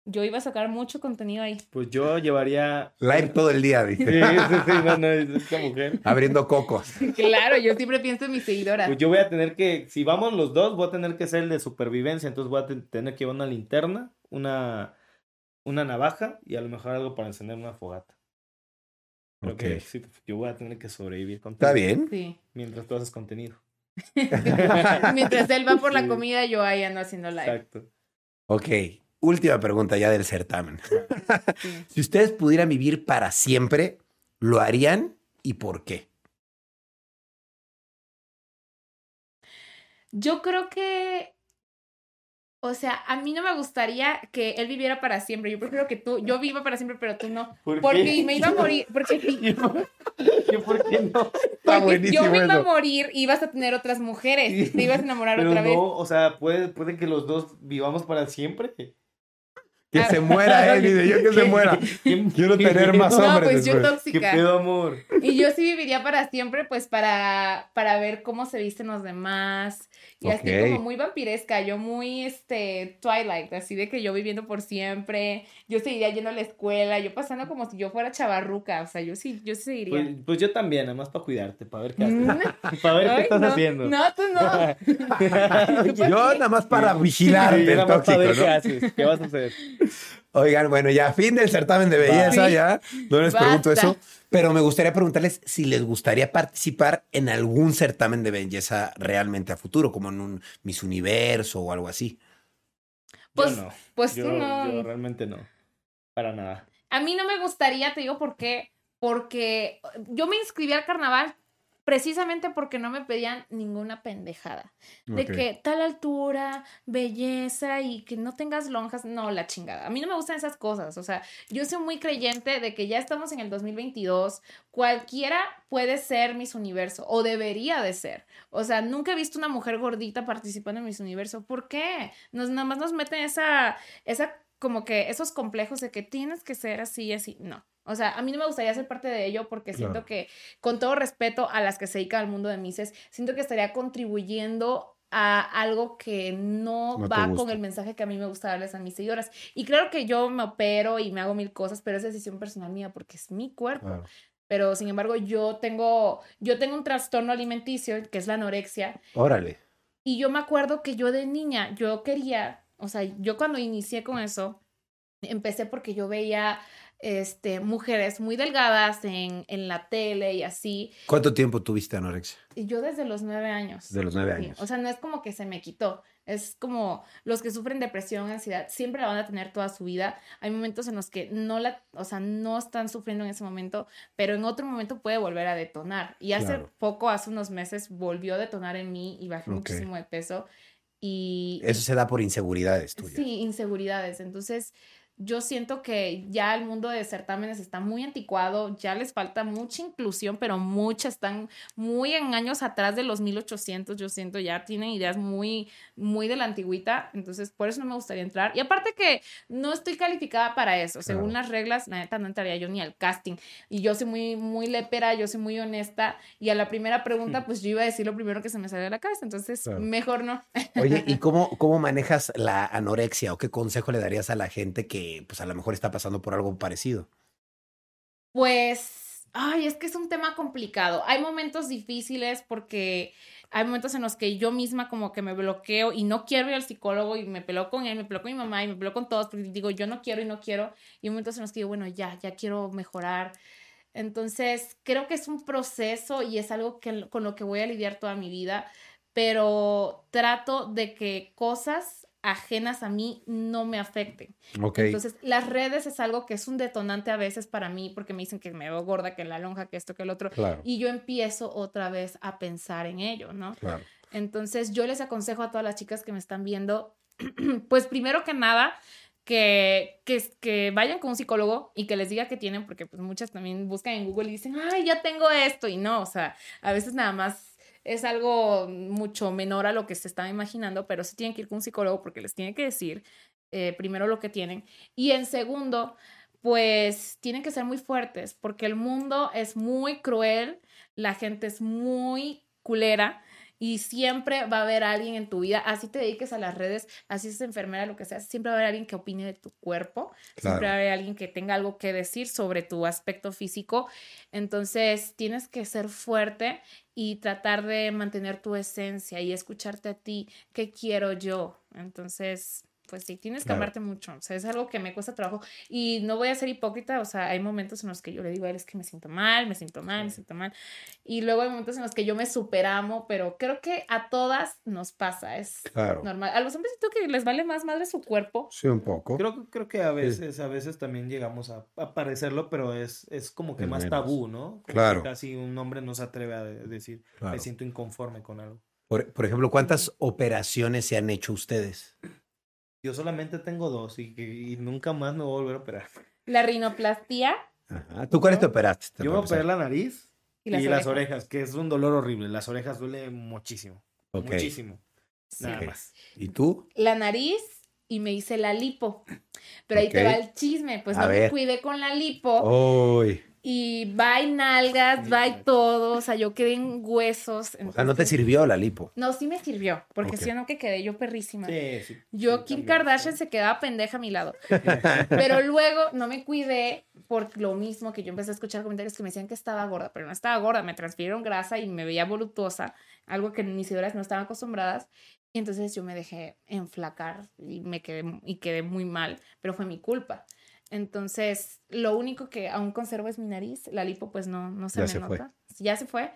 Speaker 1: Yo iba a sacar mucho contenido ahí.
Speaker 3: Pues yo llevaría...
Speaker 2: Live todo el día,
Speaker 3: Sí,
Speaker 2: dice.
Speaker 3: sí, sí, no, no, es esta mujer.
Speaker 2: Abriendo cocos.
Speaker 1: Claro, yo siempre pienso en mis seguidoras.
Speaker 3: Pues yo voy a tener que, si vamos los dos, voy a tener que ser el de supervivencia, entonces voy a te- tener que llevar una linterna, una, una navaja y a lo mejor algo para encender una fogata. Creo
Speaker 2: Ok.
Speaker 3: que sí, yo voy a tener que sobrevivir con
Speaker 2: ¿Está bien?
Speaker 1: Sí.
Speaker 3: Mientras tú haces contenido.
Speaker 1: Mientras él va por la
Speaker 3: Sí.
Speaker 1: comida, yo ahí ando haciendo live.
Speaker 3: Exacto.
Speaker 2: Ok, última pregunta ya del certamen.
Speaker 1: Sí.
Speaker 2: Si ustedes pudieran vivir para siempre, ¿lo harían y por qué?
Speaker 1: Yo creo que, o sea, a mí no me gustaría que él viviera para siempre. Yo prefiero que tú, yo viva para siempre, pero tú no.
Speaker 3: ¿Por
Speaker 1: Porque
Speaker 3: qué?
Speaker 1: me iba a morir, porque,
Speaker 3: ¿Y por, qué no?
Speaker 2: Está
Speaker 1: porque
Speaker 2: buenísimo
Speaker 1: yo me iba a morir y ibas a tener otras mujeres. Te ibas a enamorar
Speaker 3: Pero
Speaker 1: otra
Speaker 3: no,
Speaker 1: vez.
Speaker 3: o sea, puede, puede que los dos vivamos para siempre.
Speaker 2: Que se muera él, dice yo que se muera.
Speaker 3: ¿Quién-
Speaker 2: Quiero tener más
Speaker 1: No,
Speaker 2: hombres
Speaker 1: pues yo
Speaker 2: después.
Speaker 3: ¿Qué
Speaker 1: tóxica.
Speaker 3: pedo, amor?
Speaker 1: Y yo sí viviría para siempre, pues para, para ver cómo se visten los demás. Y así
Speaker 2: Ok.
Speaker 1: como muy vampiresca, yo muy este Twilight, así de que yo viviendo por siempre, yo seguiría yendo a la escuela, yo pasando como si yo fuera chavarruca, o sea, yo sí, yo sí seguiría.
Speaker 3: Pues, pues yo también, nada más para cuidarte, para ver qué haces.
Speaker 1: Mm.
Speaker 3: Para ver qué estás
Speaker 1: no,
Speaker 3: haciendo.
Speaker 1: No, tú no.
Speaker 2: Yo nada más para vigilar
Speaker 3: Sí,
Speaker 2: del
Speaker 3: nada más para ver
Speaker 2: tóxico,
Speaker 3: qué
Speaker 2: ¿no?
Speaker 3: haces, qué vas a hacer.
Speaker 2: Oigan, bueno, ya fin del certamen de belleza, ya. No les pregunto eso. Pero me gustaría preguntarles si les gustaría participar en algún certamen de belleza realmente a futuro, como en un Miss Universo o algo así.
Speaker 1: Pues-
Speaker 3: yo no.
Speaker 1: pues
Speaker 3: yo,
Speaker 1: tú no.
Speaker 3: yo realmente no. Para nada.
Speaker 1: A mí no me gustaría, te digo por qué, porque yo me inscribí al carnaval precisamente porque no me pedían ninguna pendejada. De que tal altura, belleza y que no tengas lonjas, no, la chingada. A mí no me gustan esas cosas, o sea, yo soy muy creyente de que ya estamos en el 2022, cualquiera puede ser Miss Universo o debería de ser. O sea, nunca he visto una mujer gordita participando en Miss Universo. ¿Por qué? Nos, nada más nos meten esa, esa, como que esos complejos de que tienes que ser así y así. No. O sea, a mí no me gustaría ser parte de ello porque siento
Speaker 2: Claro.
Speaker 1: que, con todo respeto a las que se dedican al mundo de Misses, siento que estaría contribuyendo a algo que no, va con el mensaje que a mí me gusta darles a mis seguidoras. Y claro que yo me opero y me hago mil cosas, pero es decisión personal mía porque es mi cuerpo.
Speaker 2: Claro.
Speaker 1: Pero sin embargo, yo tengo, yo tengo un trastorno alimenticio que es la anorexia.
Speaker 2: Órale.
Speaker 1: Y yo me acuerdo que yo de niña, yo quería, o sea, yo cuando inicié con eso, empecé porque yo veía este, mujeres muy delgadas en, en la tele y así.
Speaker 2: ¿Cuánto tiempo tuviste anorexia?
Speaker 1: Yo desde los nueve años.
Speaker 2: De los nueve años.
Speaker 1: O sea, no es como que se me quitó. Es como los que sufren depresión, ansiedad, siempre la van a tener toda su vida. Hay momentos en los que no la, o sea, no están sufriendo en ese momento, pero en otro momento puede volver a detonar. Y hace
Speaker 2: Claro.
Speaker 1: poco, hace unos meses, volvió a detonar en mí y bajé
Speaker 2: Ok.
Speaker 1: muchísimo de peso. Y
Speaker 2: Eso se da por inseguridades tuyas.
Speaker 1: Sí, inseguridades. Entonces, yo siento que ya el mundo de certámenes está muy anticuado, ya les falta mucha inclusión, pero muchas están muy en años atrás de los 1800, yo siento, ya tienen ideas muy, muy de la antigüita, entonces por eso no me gustaría entrar. Y aparte que no estoy calificada para eso, según las reglas, la neta no entraría yo ni al casting. Y yo soy muy, muy lepera, yo soy muy honesta, y a la primera pregunta, pues yo iba a decir lo primero que se me salió de la cabeza, entonces mejor no.
Speaker 2: Oye, ¿y cómo, cómo manejas la anorexia o qué consejo le darías a la gente que pues a lo mejor está pasando por algo parecido?
Speaker 1: Pues, ay, es que es un tema complicado. Hay momentos difíciles porque hay momentos en los que yo misma como que me bloqueo y no quiero ir al psicólogo y me peleo con él, me peleo con mi mamá y me peleo con todos porque digo, yo no quiero y no quiero. Y hay momentos en los que digo, bueno, ya, ya quiero mejorar. Entonces, creo que es un proceso y es algo que, con lo que voy a lidiar toda mi vida, pero trato de que cosas ajenas a mí no me afecten. Entonces, las redes es algo que es un detonante a veces para mí porque me dicen que me veo gorda, que la lonja, que esto, que el otro. Y yo empiezo otra vez a pensar en ello, ¿no? Entonces, yo les aconsejo a todas las chicas que me están viendo, pues primero que nada, que, que, que, vayan con un psicólogo y que les diga que tienen, porque pues muchas también buscan en Google y dicen, ay, ya tengo esto, y no, o sea, a veces nada más es algo mucho menor a lo que se estaba imaginando, pero sí tienen que ir con un psicólogo porque les tiene que decir eh, primero lo que tienen. Y en segundo, pues tienen que ser muy fuertes porque el mundo es muy cruel, la gente es muy culera y siempre va a haber alguien en tu vida, así te dediques a las redes, así seas enfermera, lo que sea, siempre va a haber alguien que opine de tu cuerpo, siempre va a haber alguien que tenga algo que decir sobre tu aspecto físico. Entonces, tienes que ser fuerte y tratar de mantener tu esencia y escucharte a ti, ¿qué quiero yo? Entonces, pues sí, tienes que amarte mucho. O sea, es algo que me cuesta trabajo. Y no voy a ser hipócrita, o sea, hay momentos en los que yo le digo a él, es que me siento mal, me siento mal, me siento mal. Y luego hay momentos en los que yo me superamo, pero creo que a todas nos pasa, es normal. A los hombres siento que les vale más madre su cuerpo.
Speaker 2: Sí, un poco.
Speaker 3: Creo, creo que a veces, a veces también llegamos a, parecerlo, pero es, es como que más tabú, ¿no?
Speaker 2: claro.
Speaker 3: casi un hombre no se atreve a decir, me siento inconforme con algo.
Speaker 2: Por, por ejemplo, ¿cuántas operaciones se han hecho ustedes?
Speaker 3: Yo solamente tengo dos y, nunca más me voy a volver a operar.
Speaker 1: La rinoplastía.
Speaker 2: Ajá. ¿Tú cuáles te operaste?
Speaker 3: Yo me operé la nariz y, las, orejas? que es un dolor horrible. Las orejas duele muchísimo. Muchísimo. Nada más.
Speaker 2: ¿Y tú?
Speaker 1: La nariz y me hice la lipo. Pero ahí te va el chisme. Pues no me cuidé con la lipo. Uy. Y va y nalgas, va y todo, o sea, yo quedé en huesos.
Speaker 2: O sea, ¿no te sirvió la lipo?
Speaker 1: No, sí me sirvió, porque si no que quedé yo perrísima. Sí, sí. Yo, Kim Kardashian se quedaba pendeja a mi lado. pero luego no me cuidé por lo mismo que yo empecé a escuchar comentarios que me decían que estaba gorda, pero no estaba gorda, me transfirieron grasa y me veía voluptuosa, algo que mis seguidoras no estaban acostumbradas. Y entonces yo me dejé enflacar y me quedé, y quedé muy mal, pero fue mi culpa. Entonces, lo único que aún conservo es mi nariz. La lipo, pues no, no se me nota. Ya se fue.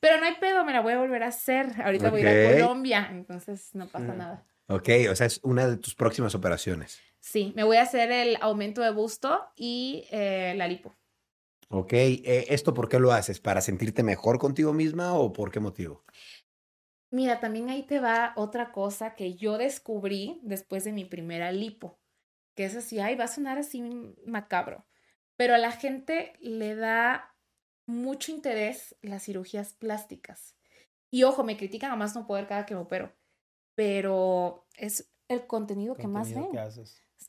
Speaker 1: Pero no hay pedo, me la voy a volver a hacer. Ahorita voy a ir a Colombia, entonces no pasa mm. nada.
Speaker 2: Ok, o sea, es una de tus próximas operaciones.
Speaker 1: Sí, me voy a hacer el aumento de busto y eh, la lipo.
Speaker 2: Ok, eh, ¿esto por qué lo haces? ¿Para sentirte mejor contigo misma o por qué motivo?
Speaker 1: Mira, también ahí te va otra cosa que yo descubrí después de mi primera lipo que es así, ay, va a sonar así macabro, pero a la gente le da mucho interés las cirugías plásticas. Y ojo, me critican a más no poder cada que me opero, pero es el contenido, que más ven.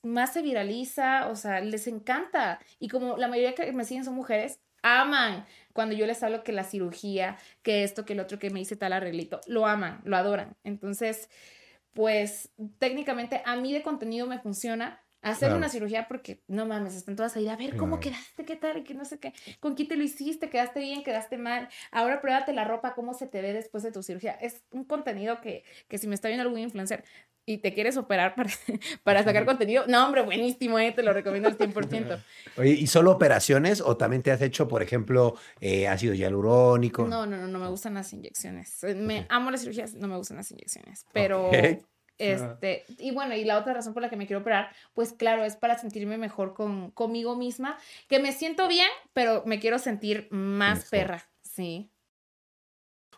Speaker 1: Más se viraliza, o sea, les encanta. Y como la mayoría que me siguen son mujeres, aman cuando yo les hablo que la cirugía, que esto, que el otro, que me hice tal arreglito, lo aman, lo adoran. Entonces, pues técnicamente a mí de contenido me funciona, hacer una cirugía porque no mames, están todas ahí a ver cómo quedaste, qué tal, que no sé qué, con quién te lo hiciste, quedaste bien, quedaste mal. Ahora pruébate la ropa, cómo se te ve después de tu cirugía. Es un contenido que, que si me está viendo algún influencer y te quieres operar para, para sacar contenido, no, hombre, buenísimo, eh, te lo recomiendo al 100%.
Speaker 2: Oye, ¿y solo operaciones o también te has hecho, por ejemplo, eh, ácido hialurónico?
Speaker 1: No, no, no, no me gustan las inyecciones. Me amo las cirugías, no me gustan las inyecciones, pero este, y bueno, y la otra razón por la que me quiero operar, pues claro, es para sentirme mejor con, conmigo misma, que me siento bien, pero me quiero sentir más perra, sí.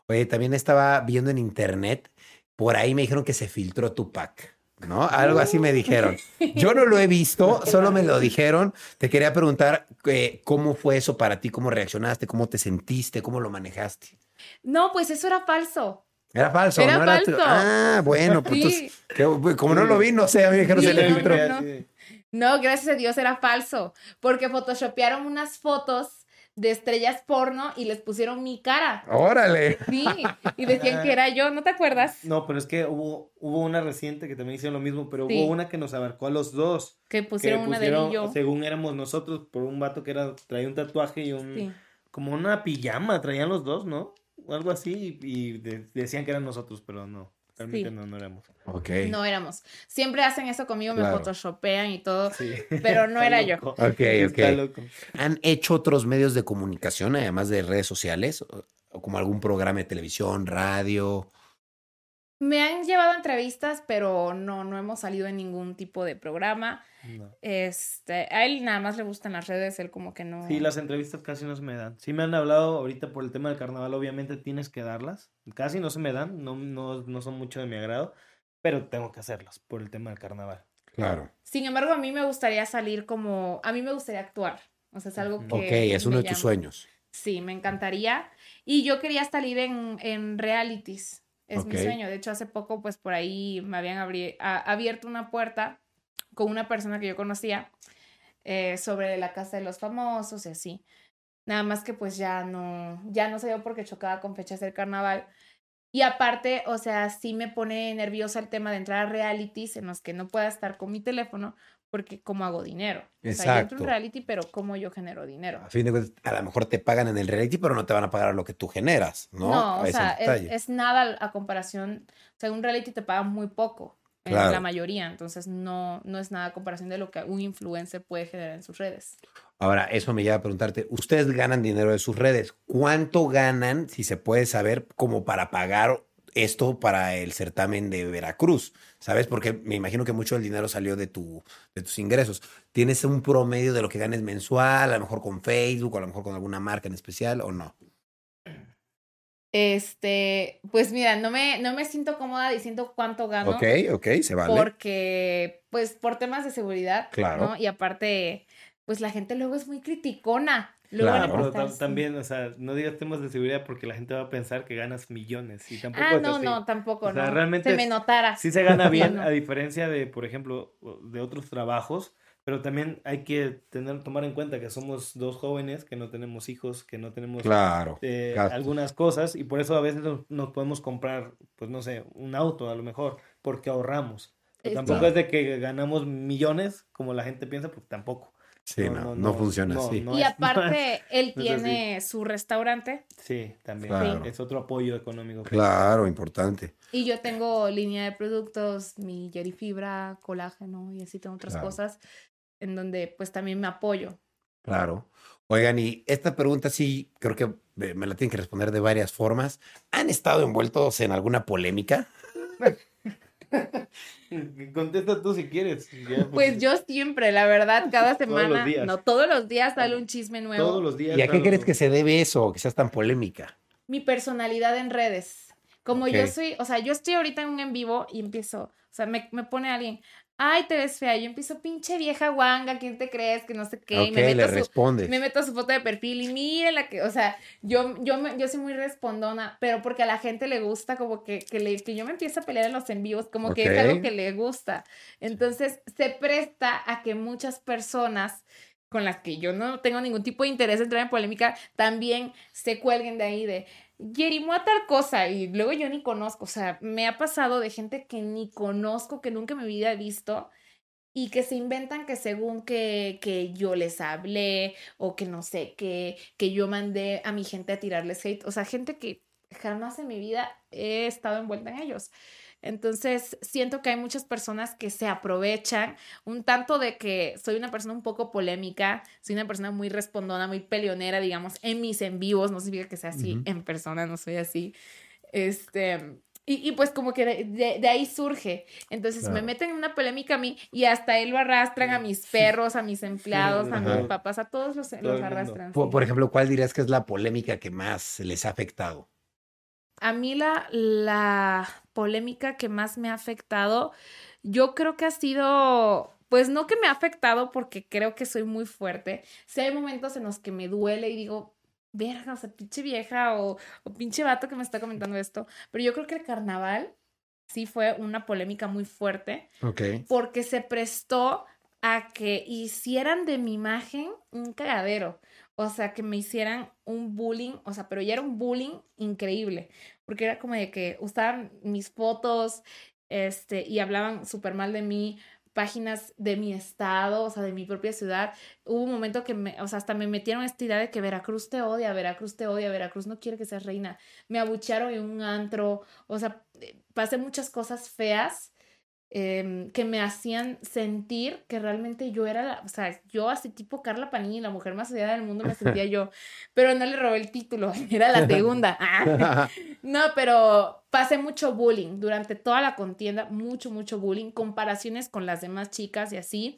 Speaker 2: Oye, también estaba viendo en internet, por ahí me dijeron que se filtró tu pack. ¿no? Algo así me dijeron. Yo no lo he visto, solo me lo dijeron. Te quería preguntar eh, cómo fue eso para ti, cómo reaccionaste, cómo te sentiste, cómo lo manejaste.
Speaker 1: No, pues eso era falso.
Speaker 2: Era falso,
Speaker 1: Era
Speaker 2: ¿no? Era tu-
Speaker 1: falso.
Speaker 2: Ah, bueno, pues
Speaker 1: Sí.
Speaker 2: entonces, como no lo vi, no sé, a mí me dijeron
Speaker 1: Sí,
Speaker 2: se le
Speaker 1: no,
Speaker 2: filtró.
Speaker 1: no, no. No, gracias a Dios era falso, porque photoshopearon unas fotos de estrellas porno y les pusieron mi cara.
Speaker 2: Órale.
Speaker 1: Sí, y decían que era yo, ¿no te acuerdas?
Speaker 3: No, pero es que hubo, hubo una reciente que también hicieron lo mismo, pero
Speaker 1: Sí.
Speaker 3: hubo una que nos abarcó a los dos.
Speaker 1: Que
Speaker 3: Que
Speaker 1: pusieron una de y yo.
Speaker 3: según éramos nosotros, por un vato que era, traía un tatuaje y un,
Speaker 1: Sí.
Speaker 3: como una pijama, traían los dos, ¿no? O algo así, y, y de- decían que eran nosotros, pero no, realmente
Speaker 1: Sí.
Speaker 3: no, no éramos.
Speaker 2: Ok.
Speaker 1: No éramos. Siempre hacen eso conmigo, me photoshopean y todo.
Speaker 3: Sí.
Speaker 1: Pero no
Speaker 3: Está
Speaker 1: era yo.
Speaker 2: Ok,
Speaker 3: Está
Speaker 2: ok.
Speaker 3: loco.
Speaker 2: ¿Han hecho otros medios de comunicación, además de redes sociales? O- o como algún programa de televisión, radio.
Speaker 1: Me han llevado a entrevistas, pero no, no hemos salido en ningún tipo de programa.
Speaker 3: No.
Speaker 1: Este, a él nada más le gustan las redes, él como que no.
Speaker 3: Sí, las entrevistas casi no se me dan. Sí me han hablado ahorita por el tema del carnaval, obviamente tienes que darlas. Casi no se me dan, no, no, no son mucho de mi agrado, pero tengo que hacerlas por el tema del carnaval.
Speaker 2: Claro.
Speaker 1: Sin embargo, a mí me gustaría salir como, a mí me gustaría actuar. O sea, es algo que...
Speaker 2: Ok, es uno de tus
Speaker 1: llama.
Speaker 2: sueños.
Speaker 1: Sí, me encantaría. Y yo quería salir en, en realities. Es mi sueño. De hecho, hace poco, pues por ahí me habían abierto una puerta con una persona que yo conocía eh, sobre la casa de los famosos y así. Nada más que pues ya no, ya no se dio porque chocaba con fechas del carnaval. Y aparte, o sea, sí me pone nerviosa el tema de entrar a realities en los que no pueda estar con mi teléfono porque cómo hago dinero. O sea, yo entro en
Speaker 2: Exacto.
Speaker 1: reality, pero cómo yo genero dinero.
Speaker 2: A fin de cuentas, a lo mejor te pagan en el reality, pero no te van a pagar lo que tú generas, ¿no?
Speaker 1: No, o sea, es, nada a comparación. O sea, un reality te paga muy poco, en
Speaker 2: Claro.
Speaker 1: la mayoría. Entonces, no, no es nada a comparación de lo que un influencer puede generar en sus redes.
Speaker 2: Ahora, eso me lleva a preguntarte, ustedes ganan dinero de sus redes. ¿Cuánto ganan, si se puede saber, como para pagar esto para el certamen de Veracruz? ¿Sabes? Porque me imagino que mucho del dinero salió de, tu, de tus ingresos. ¿Tienes un promedio de lo que ganes mensual, a lo mejor con Facebook, o a lo mejor con alguna marca en especial, o no?
Speaker 1: Este, pues mira, no me, no me siento cómoda diciendo cuánto gano.
Speaker 2: Ok, ok, se vale.
Speaker 1: Porque, pues, por temas de seguridad.
Speaker 2: Claro.
Speaker 1: ¿no? Y aparte, pues la gente luego es muy criticona.
Speaker 2: Claro.
Speaker 3: también, o sea, no digas temas de seguridad porque la gente va a pensar que ganas millones y tampoco
Speaker 1: Ah,
Speaker 3: es
Speaker 1: no,
Speaker 3: así.
Speaker 1: no, tampoco,
Speaker 3: O sea,
Speaker 1: no.
Speaker 3: realmente
Speaker 1: Se me notara.
Speaker 3: Sí se gana bien,
Speaker 1: No.
Speaker 3: a diferencia de, por ejemplo, de otros trabajos, pero también hay que tener, tomar en cuenta que somos dos jóvenes, que no tenemos hijos, que no tenemos
Speaker 2: Claro.
Speaker 3: eh, algunas cosas y por eso a veces nos, nos podemos comprar, pues no sé, un auto a lo mejor, porque ahorramos. Pero tampoco es de que ganamos millones, como la gente piensa, pues tampoco.
Speaker 2: Sí, no, no, funciona
Speaker 3: no,
Speaker 2: así.
Speaker 3: no
Speaker 1: y
Speaker 3: es-
Speaker 1: aparte, él
Speaker 3: no es así.
Speaker 1: tiene su restaurante
Speaker 3: Sí, también.
Speaker 2: Claro.
Speaker 3: Es otro apoyo económico.
Speaker 2: Claro, importante.
Speaker 1: y yo tengo línea de productos, mi fibra, colágeno y así tengo otras
Speaker 2: Claro.
Speaker 1: cosas en donde pues también me apoyo.
Speaker 2: Claro. Oigan, y esta pregunta sí creo que me me la tienen que responder de varias formas. ¿Han estado envueltos en alguna polémica?
Speaker 3: Contesta tú si quieres. ya,
Speaker 1: Pues yo siempre, la verdad, cada
Speaker 3: Todos los
Speaker 1: semana,
Speaker 3: días.
Speaker 1: no todos los días sale un chisme nuevo.
Speaker 3: Todos los días.
Speaker 2: ¿Y a qué crees que se debe eso, que seas tan polémica?
Speaker 1: Mi personalidad en redes. Como yo soy, o sea, yo estoy ahorita en un en vivo y empiezo, o sea, me, me pone alguien, ay, te ves fea. Yo empiezo, pinche vieja guanga, ¿quién te crees? Que no sé qué. y me
Speaker 2: le
Speaker 1: meto su,
Speaker 2: respondes.
Speaker 1: me meto su foto de perfil y mire la que, o sea, yo, yo, me- yo soy muy respondona, pero porque a la gente le gusta como que, que, le, que yo me empiezo a pelear en los en vivos, como que es algo que le gusta. Entonces, se presta a que muchas personas con las que yo no tengo ningún tipo de interés en entrar en polémica, también se cuelguen de ahí de Yerimua tal cosa y luego yo ni conozco, o sea, me ha pasado de gente que ni conozco, que nunca en mi vida visto y que se inventan que según que, que yo les hablé o que no sé, que, que yo mandé a mi gente a tirarles hate, o sea, gente que jamás en mi vida he estado envuelta en ellos. Entonces, siento que hay muchas personas que se aprovechan un tanto de que soy una persona un poco polémica, soy una persona muy respondona, muy peleonera, digamos, en mis en vivos, no significa que sea así en persona, no soy así. Este, y, y pues como que de, de- de ahí surge. Entonces me meten en una polémica a mí y hasta él lo arrastran a mis perros, a mis empleados, a mis papás, a todos los, los arrastran.
Speaker 2: Por, por ejemplo, ¿cuál dirías que es la polémica que más les ha afectado?
Speaker 1: A mí la, la polémica que más me ha afectado, yo creo que ha sido, pues no que me ha afectado porque creo que soy muy fuerte. Sí hay momentos en los que me duele y digo, verga, o sea, pinche vieja o, o pinche vato que me está comentando esto. Pero yo creo que el carnaval sí fue una polémica muy fuerte
Speaker 2: Ok.
Speaker 1: porque se prestó a que hicieran de mi imagen un cagadero. O sea, que me hicieran un bullying, o sea, pero ya era un bullying increíble, porque era como de que usaban mis fotos, este, y hablaban súper mal de mí, páginas de mi estado, o sea, de mi propia ciudad. Hubo un momento que me, o sea, hasta me metieron esta idea de que Veracruz te odia, Veracruz te odia, Veracruz no quiere que seas reina. Me abuchearon en un antro, o sea, eh, pasé muchas cosas feas em, que me hacían sentir que realmente yo era, la, o sea, yo así tipo Carla Panini, la mujer más odiada del mundo, me sentía yo, pero no le robé el título, era la segunda. Ah. No, pero pasé mucho bullying durante toda la contienda, mucho, mucho bullying, comparaciones con las demás chicas y así.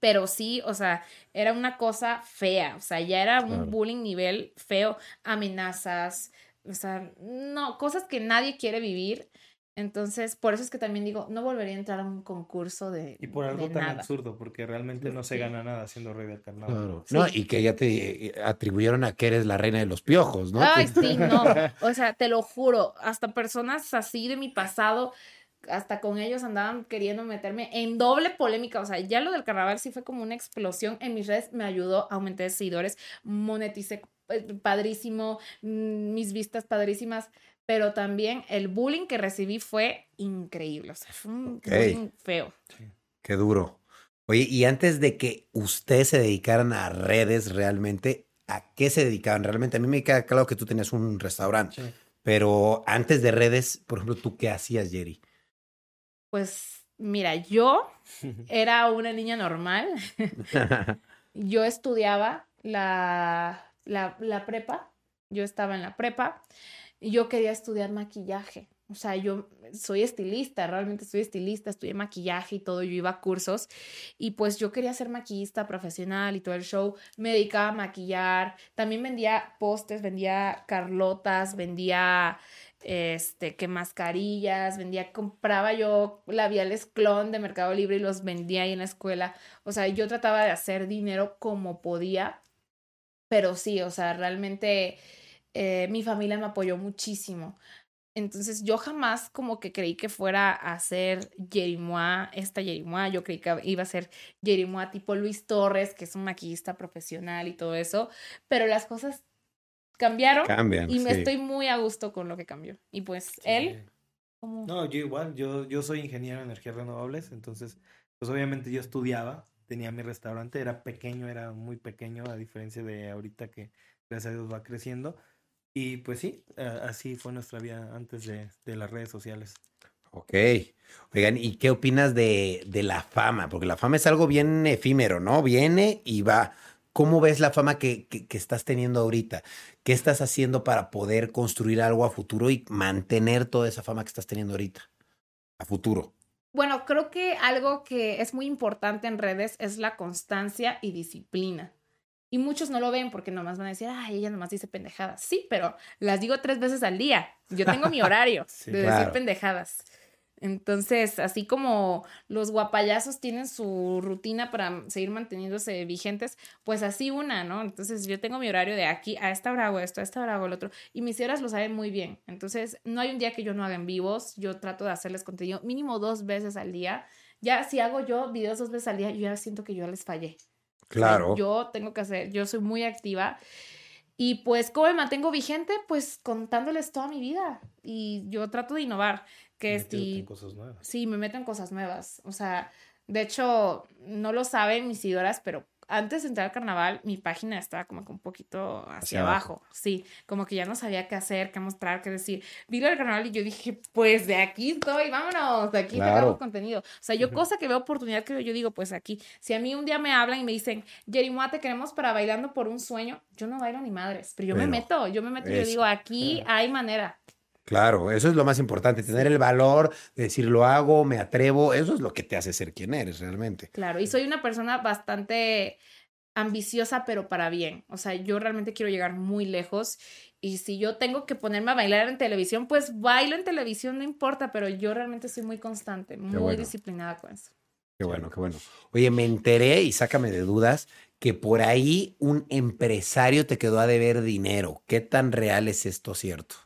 Speaker 1: Pero sí, o sea, era una cosa fea, o sea, ya era un bullying nivel feo, amenazas, o sea, no, cosas que nadie quiere vivir. Entonces, por eso es que también digo, no volvería a entrar a un concurso de,
Speaker 3: Y por algo tan
Speaker 1: nada.
Speaker 3: absurdo, porque realmente no se
Speaker 1: Sí.
Speaker 3: gana nada siendo rey del carnaval.
Speaker 2: Claro.
Speaker 1: Sí.
Speaker 2: No, y que ya te eh, atribuyeron a que eres la reina de los piojos, ¿no?
Speaker 1: Ay, sí, no. O sea, te lo juro, hasta personas así de mi pasado, hasta con ellos andaban queriendo meterme en doble polémica. O sea, ya lo del carnaval sí fue como una explosión en mis redes, me ayudó, aumenté seguidores, moneticé eh, padrísimo, mm, mis vistas padrísimas, pero también el bullying que recibí fue increíble. O sea, fue un bullying feo.
Speaker 2: Qué duro. Oye, y antes de que ustedes se dedicaran a redes realmente, ¿a qué se dedicaban realmente? A mí me queda claro que tú tenías un restaurante,
Speaker 3: Sí.
Speaker 2: pero antes de redes, por ejemplo, ¿tú qué hacías, Jerry?
Speaker 1: Pues mira, yo era una niña normal. yo estudiaba la, la, la prepa, yo estaba en la prepa yo quería estudiar maquillaje. O sea, yo soy estilista, realmente soy estilista, estudié maquillaje y todo, yo iba a cursos y pues yo quería ser maquillista profesional y todo el show, me dedicaba a maquillar, también vendía postes, vendía carlotas, vendía este, que mascarillas, vendía, compraba yo labiales clon de Mercado Libre y los vendía ahí en la escuela. O sea, yo trataba de hacer dinero como podía, pero sí, o sea, realmente eh, mi familia me apoyó muchísimo. Entonces yo jamás como que creí que fuera a ser Jerimois, esta Jerimois, yo creí que iba a ser Jerimois tipo Luis Torres, que es un maquillista profesional y todo eso, pero las cosas cambiaron
Speaker 2: Cambian.
Speaker 1: y me
Speaker 2: sí.
Speaker 1: estoy muy a gusto con lo que cambió. Y pues él, como...
Speaker 3: No, yo igual, yo, yo soy ingeniero en energías renovables, entonces, pues obviamente yo estudiaba, tenía mi restaurante, era pequeño, era muy pequeño, a diferencia de ahorita que gracias a Dios va creciendo. Y pues sí, así fue nuestra vida antes de, de las redes sociales.
Speaker 2: Ok. Oigan, ¿y qué opinas de, de la fama? Porque la fama es algo bien efímero, ¿no? Viene y va. ¿Cómo ves la fama que, que- que estás teniendo ahorita? ¿Qué estás haciendo para poder construir algo a futuro y mantener toda esa fama que estás teniendo ahorita? A futuro.
Speaker 1: Bueno, creo que algo que es muy importante en redes es la constancia y disciplina. Y muchos no lo ven porque nomás van a decir, ay, ella nomás dice pendejadas. Sí, pero las digo tres veces al día. Yo tengo mi horario
Speaker 3: Sí,
Speaker 1: de
Speaker 2: claro.
Speaker 1: decir pendejadas. Entonces, así como los guapayazos tienen su rutina para seguir manteniéndose vigentes, pues así una, ¿no? Entonces, yo tengo mi horario de aquí a esta hora hago esto, a esta hora hago el otro, y mis horas lo saben muy bien. Entonces, no hay un día que yo no haga en vivos, yo trato de hacerles contenido mínimo dos veces al día. Ya si hago yo videos dos veces al día, yo ya siento que yo les fallé.
Speaker 2: Claro.
Speaker 1: yo tengo que hacer, yo soy muy activa. Y pues, ¿cómo me mantengo vigente? Pues contándoles toda mi vida. Y yo trato de innovar. Que
Speaker 3: en
Speaker 1: si,
Speaker 3: cosas nuevas.
Speaker 1: sí, me meto en cosas nuevas. O sea, de hecho, no lo saben mis seguidoras, pero antes de entrar al carnaval, mi página estaba como que un poquito hacia,
Speaker 2: Hacia
Speaker 1: abajo.
Speaker 2: abajo.
Speaker 1: Sí, como que ya no sabía qué hacer, qué mostrar, qué decir. Vi lo del carnaval y yo dije, pues de aquí estoy, vámonos, de aquí
Speaker 2: Claro.
Speaker 1: sacamos contenido. O sea, yo cosa que veo oportunidad que yo digo, pues aquí, si a mí un día me hablan y me dicen, Jerimoa, te queremos para bailando por un sueño, yo no bailo ni madres, pero yo me meto, yo me meto y yo digo, aquí hay manera.
Speaker 2: Claro, eso es lo más importante, tener el valor de decir lo hago, me atrevo, eso es lo que te hace ser quien eres realmente.
Speaker 1: Claro, y soy una persona bastante ambiciosa, pero para bien. O sea, yo realmente quiero llegar muy lejos. Y si yo tengo que ponerme a bailar en televisión, pues bailo en televisión, no importa, pero yo realmente soy muy constante, muy
Speaker 2: bueno.
Speaker 1: disciplinada con eso.
Speaker 2: Qué bueno, qué bueno. Oye, me enteré y sácame de dudas que por ahí un empresario te quedó a deber dinero. ¿Qué tan real es esto cierto?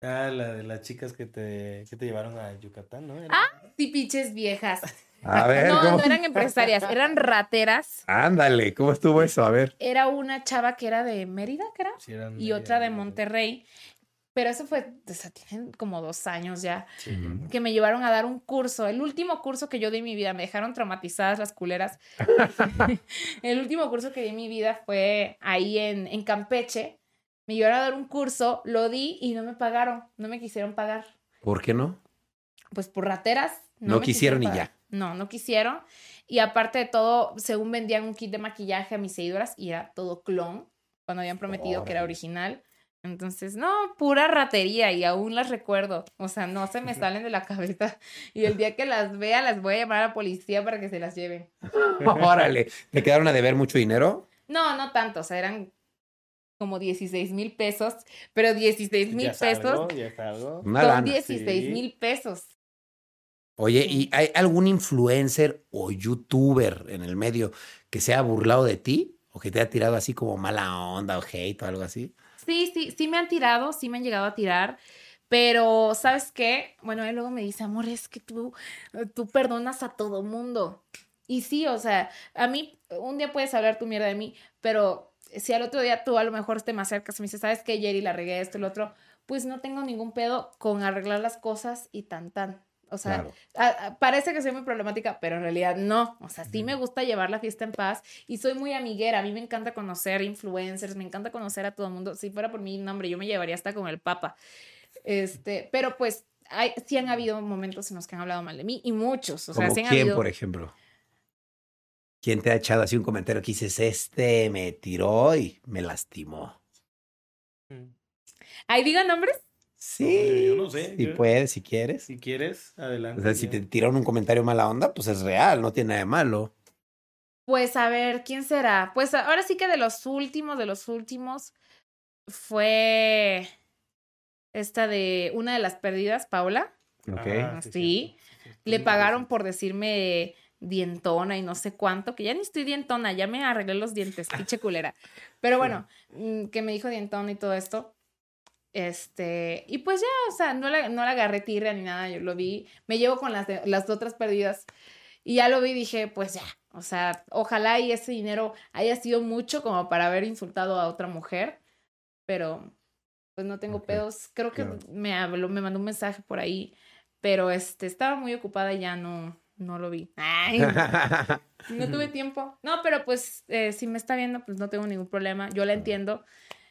Speaker 3: Ah, la de las chicas que te, que te llevaron a Yucatán, ¿no? Era-
Speaker 1: Ah, Sí, pinches viejas.
Speaker 2: A ver,
Speaker 1: No,
Speaker 2: ¿cómo?
Speaker 1: no eran empresarias, eran rateras.
Speaker 2: Ándale, ¿cómo estuvo eso? A ver.
Speaker 1: Era una chava que era de Mérida, que era,
Speaker 3: Sí, eran
Speaker 1: y otra de Monterrey. Pero eso fue, o sea, tienen como dos años ya,
Speaker 3: Sí.
Speaker 1: Que me llevaron a dar un curso. El último curso que yo di en mi vida, me dejaron traumatizadas las culeras. El último curso que di en mi vida fue ahí en, en Campeche. Me llevaron a dar un curso, lo di y no me pagaron, no me quisieron pagar.
Speaker 2: ¿Por qué no?
Speaker 1: pues por rateras.
Speaker 2: No
Speaker 1: me
Speaker 2: quisieron y
Speaker 1: pagar. No, no quisieron. Y aparte de todo, según vendían un kit de maquillaje a mis seguidoras y era todo clon, cuando habían prometido que era original. Entonces, no, pura ratería y aún las recuerdo. O sea, no se me salen de la cabeza. Y el día que las vea, las voy a llamar a la policía para que se las lleven.
Speaker 2: Órale, ¿te quedaron a deber mucho dinero?
Speaker 1: No, no tanto. O sea, eran como 16 mil pesos, pero 16 mil pesos
Speaker 3: ya es algo.
Speaker 2: Una
Speaker 1: son
Speaker 2: lana.
Speaker 1: 16 mil pesos.
Speaker 2: Oye. ¿y hay algún influencer o youtuber en el medio que se haya burlado de ti? ¿O que te haya tirado así como mala onda o hate o algo así?
Speaker 1: Sí, sí, sí me han tirado, sí me han llegado a tirar, pero ¿sabes qué? Bueno, él luego me dice, amor, es que tú, tú perdonas a todo mundo. Y sí, o sea, a mí, un día puedes hablar tu mierda de mí, pero si al otro día tú a lo mejor te me acercas y me dices, ¿sabes qué, Jerry, la regué esto y lo otro? Pues no tengo ningún pedo con arreglar las cosas y tan tan. O sea,
Speaker 2: Claro.
Speaker 1: a- a- parece que soy muy problemática, pero en realidad no. O sea, sí me gusta llevar la fiesta en paz y soy muy amiguera. A mí me encanta conocer influencers, me encanta conocer a todo el mundo. Si fuera por mí, no, hombre, yo me llevaría hasta con el Papa. Este, pero pues hay, sí han habido momentos en los que han hablado mal de mí y muchos. O sea,
Speaker 2: ¿Como
Speaker 1: sí han
Speaker 2: quién,
Speaker 1: habido.
Speaker 2: por ejemplo? ¿Quién te ha echado así un comentario que dices, este me tiró y me lastimó?
Speaker 3: Mm.
Speaker 1: Ahí digan nombres.
Speaker 2: Sí,
Speaker 3: yo no sé,
Speaker 2: Si
Speaker 3: yo-
Speaker 2: puedes, si quieres.
Speaker 3: Si quieres, adelante.
Speaker 2: O sea, si te tiraron un comentario mala onda, pues es real, no tiene nada de malo.
Speaker 1: Pues a ver, ¿quién será? Pues ahora sí que de los últimos, de los últimos, fue esta de una de las perdidas, Paula.
Speaker 2: Ok.
Speaker 3: Ah,
Speaker 1: Sí.
Speaker 3: sí.
Speaker 1: Le pagaron por decirme dientona y no sé cuánto, que ya ni estoy dientona, ya me arreglé los dientes, pinche culera. Pero bueno, mm, que me dijo dientona y todo esto. Este, y pues ya, o sea, no la, no la agarré tirria ni nada, yo lo vi, me llevo con las, de- las otras perdidas y ya lo vi y dije, pues ya, o sea, ojalá y ese dinero haya sido mucho como para haber insultado a otra mujer, pero pues no tengo
Speaker 2: Ok,
Speaker 1: pedos, creo que
Speaker 2: claro.
Speaker 1: me habló, me mandó un mensaje por ahí, pero este, estaba muy ocupada y ya no, no lo vi. Ay, no tuve tiempo. No, pero pues eh, si me está viendo, pues no tengo ningún problema. Yo la entiendo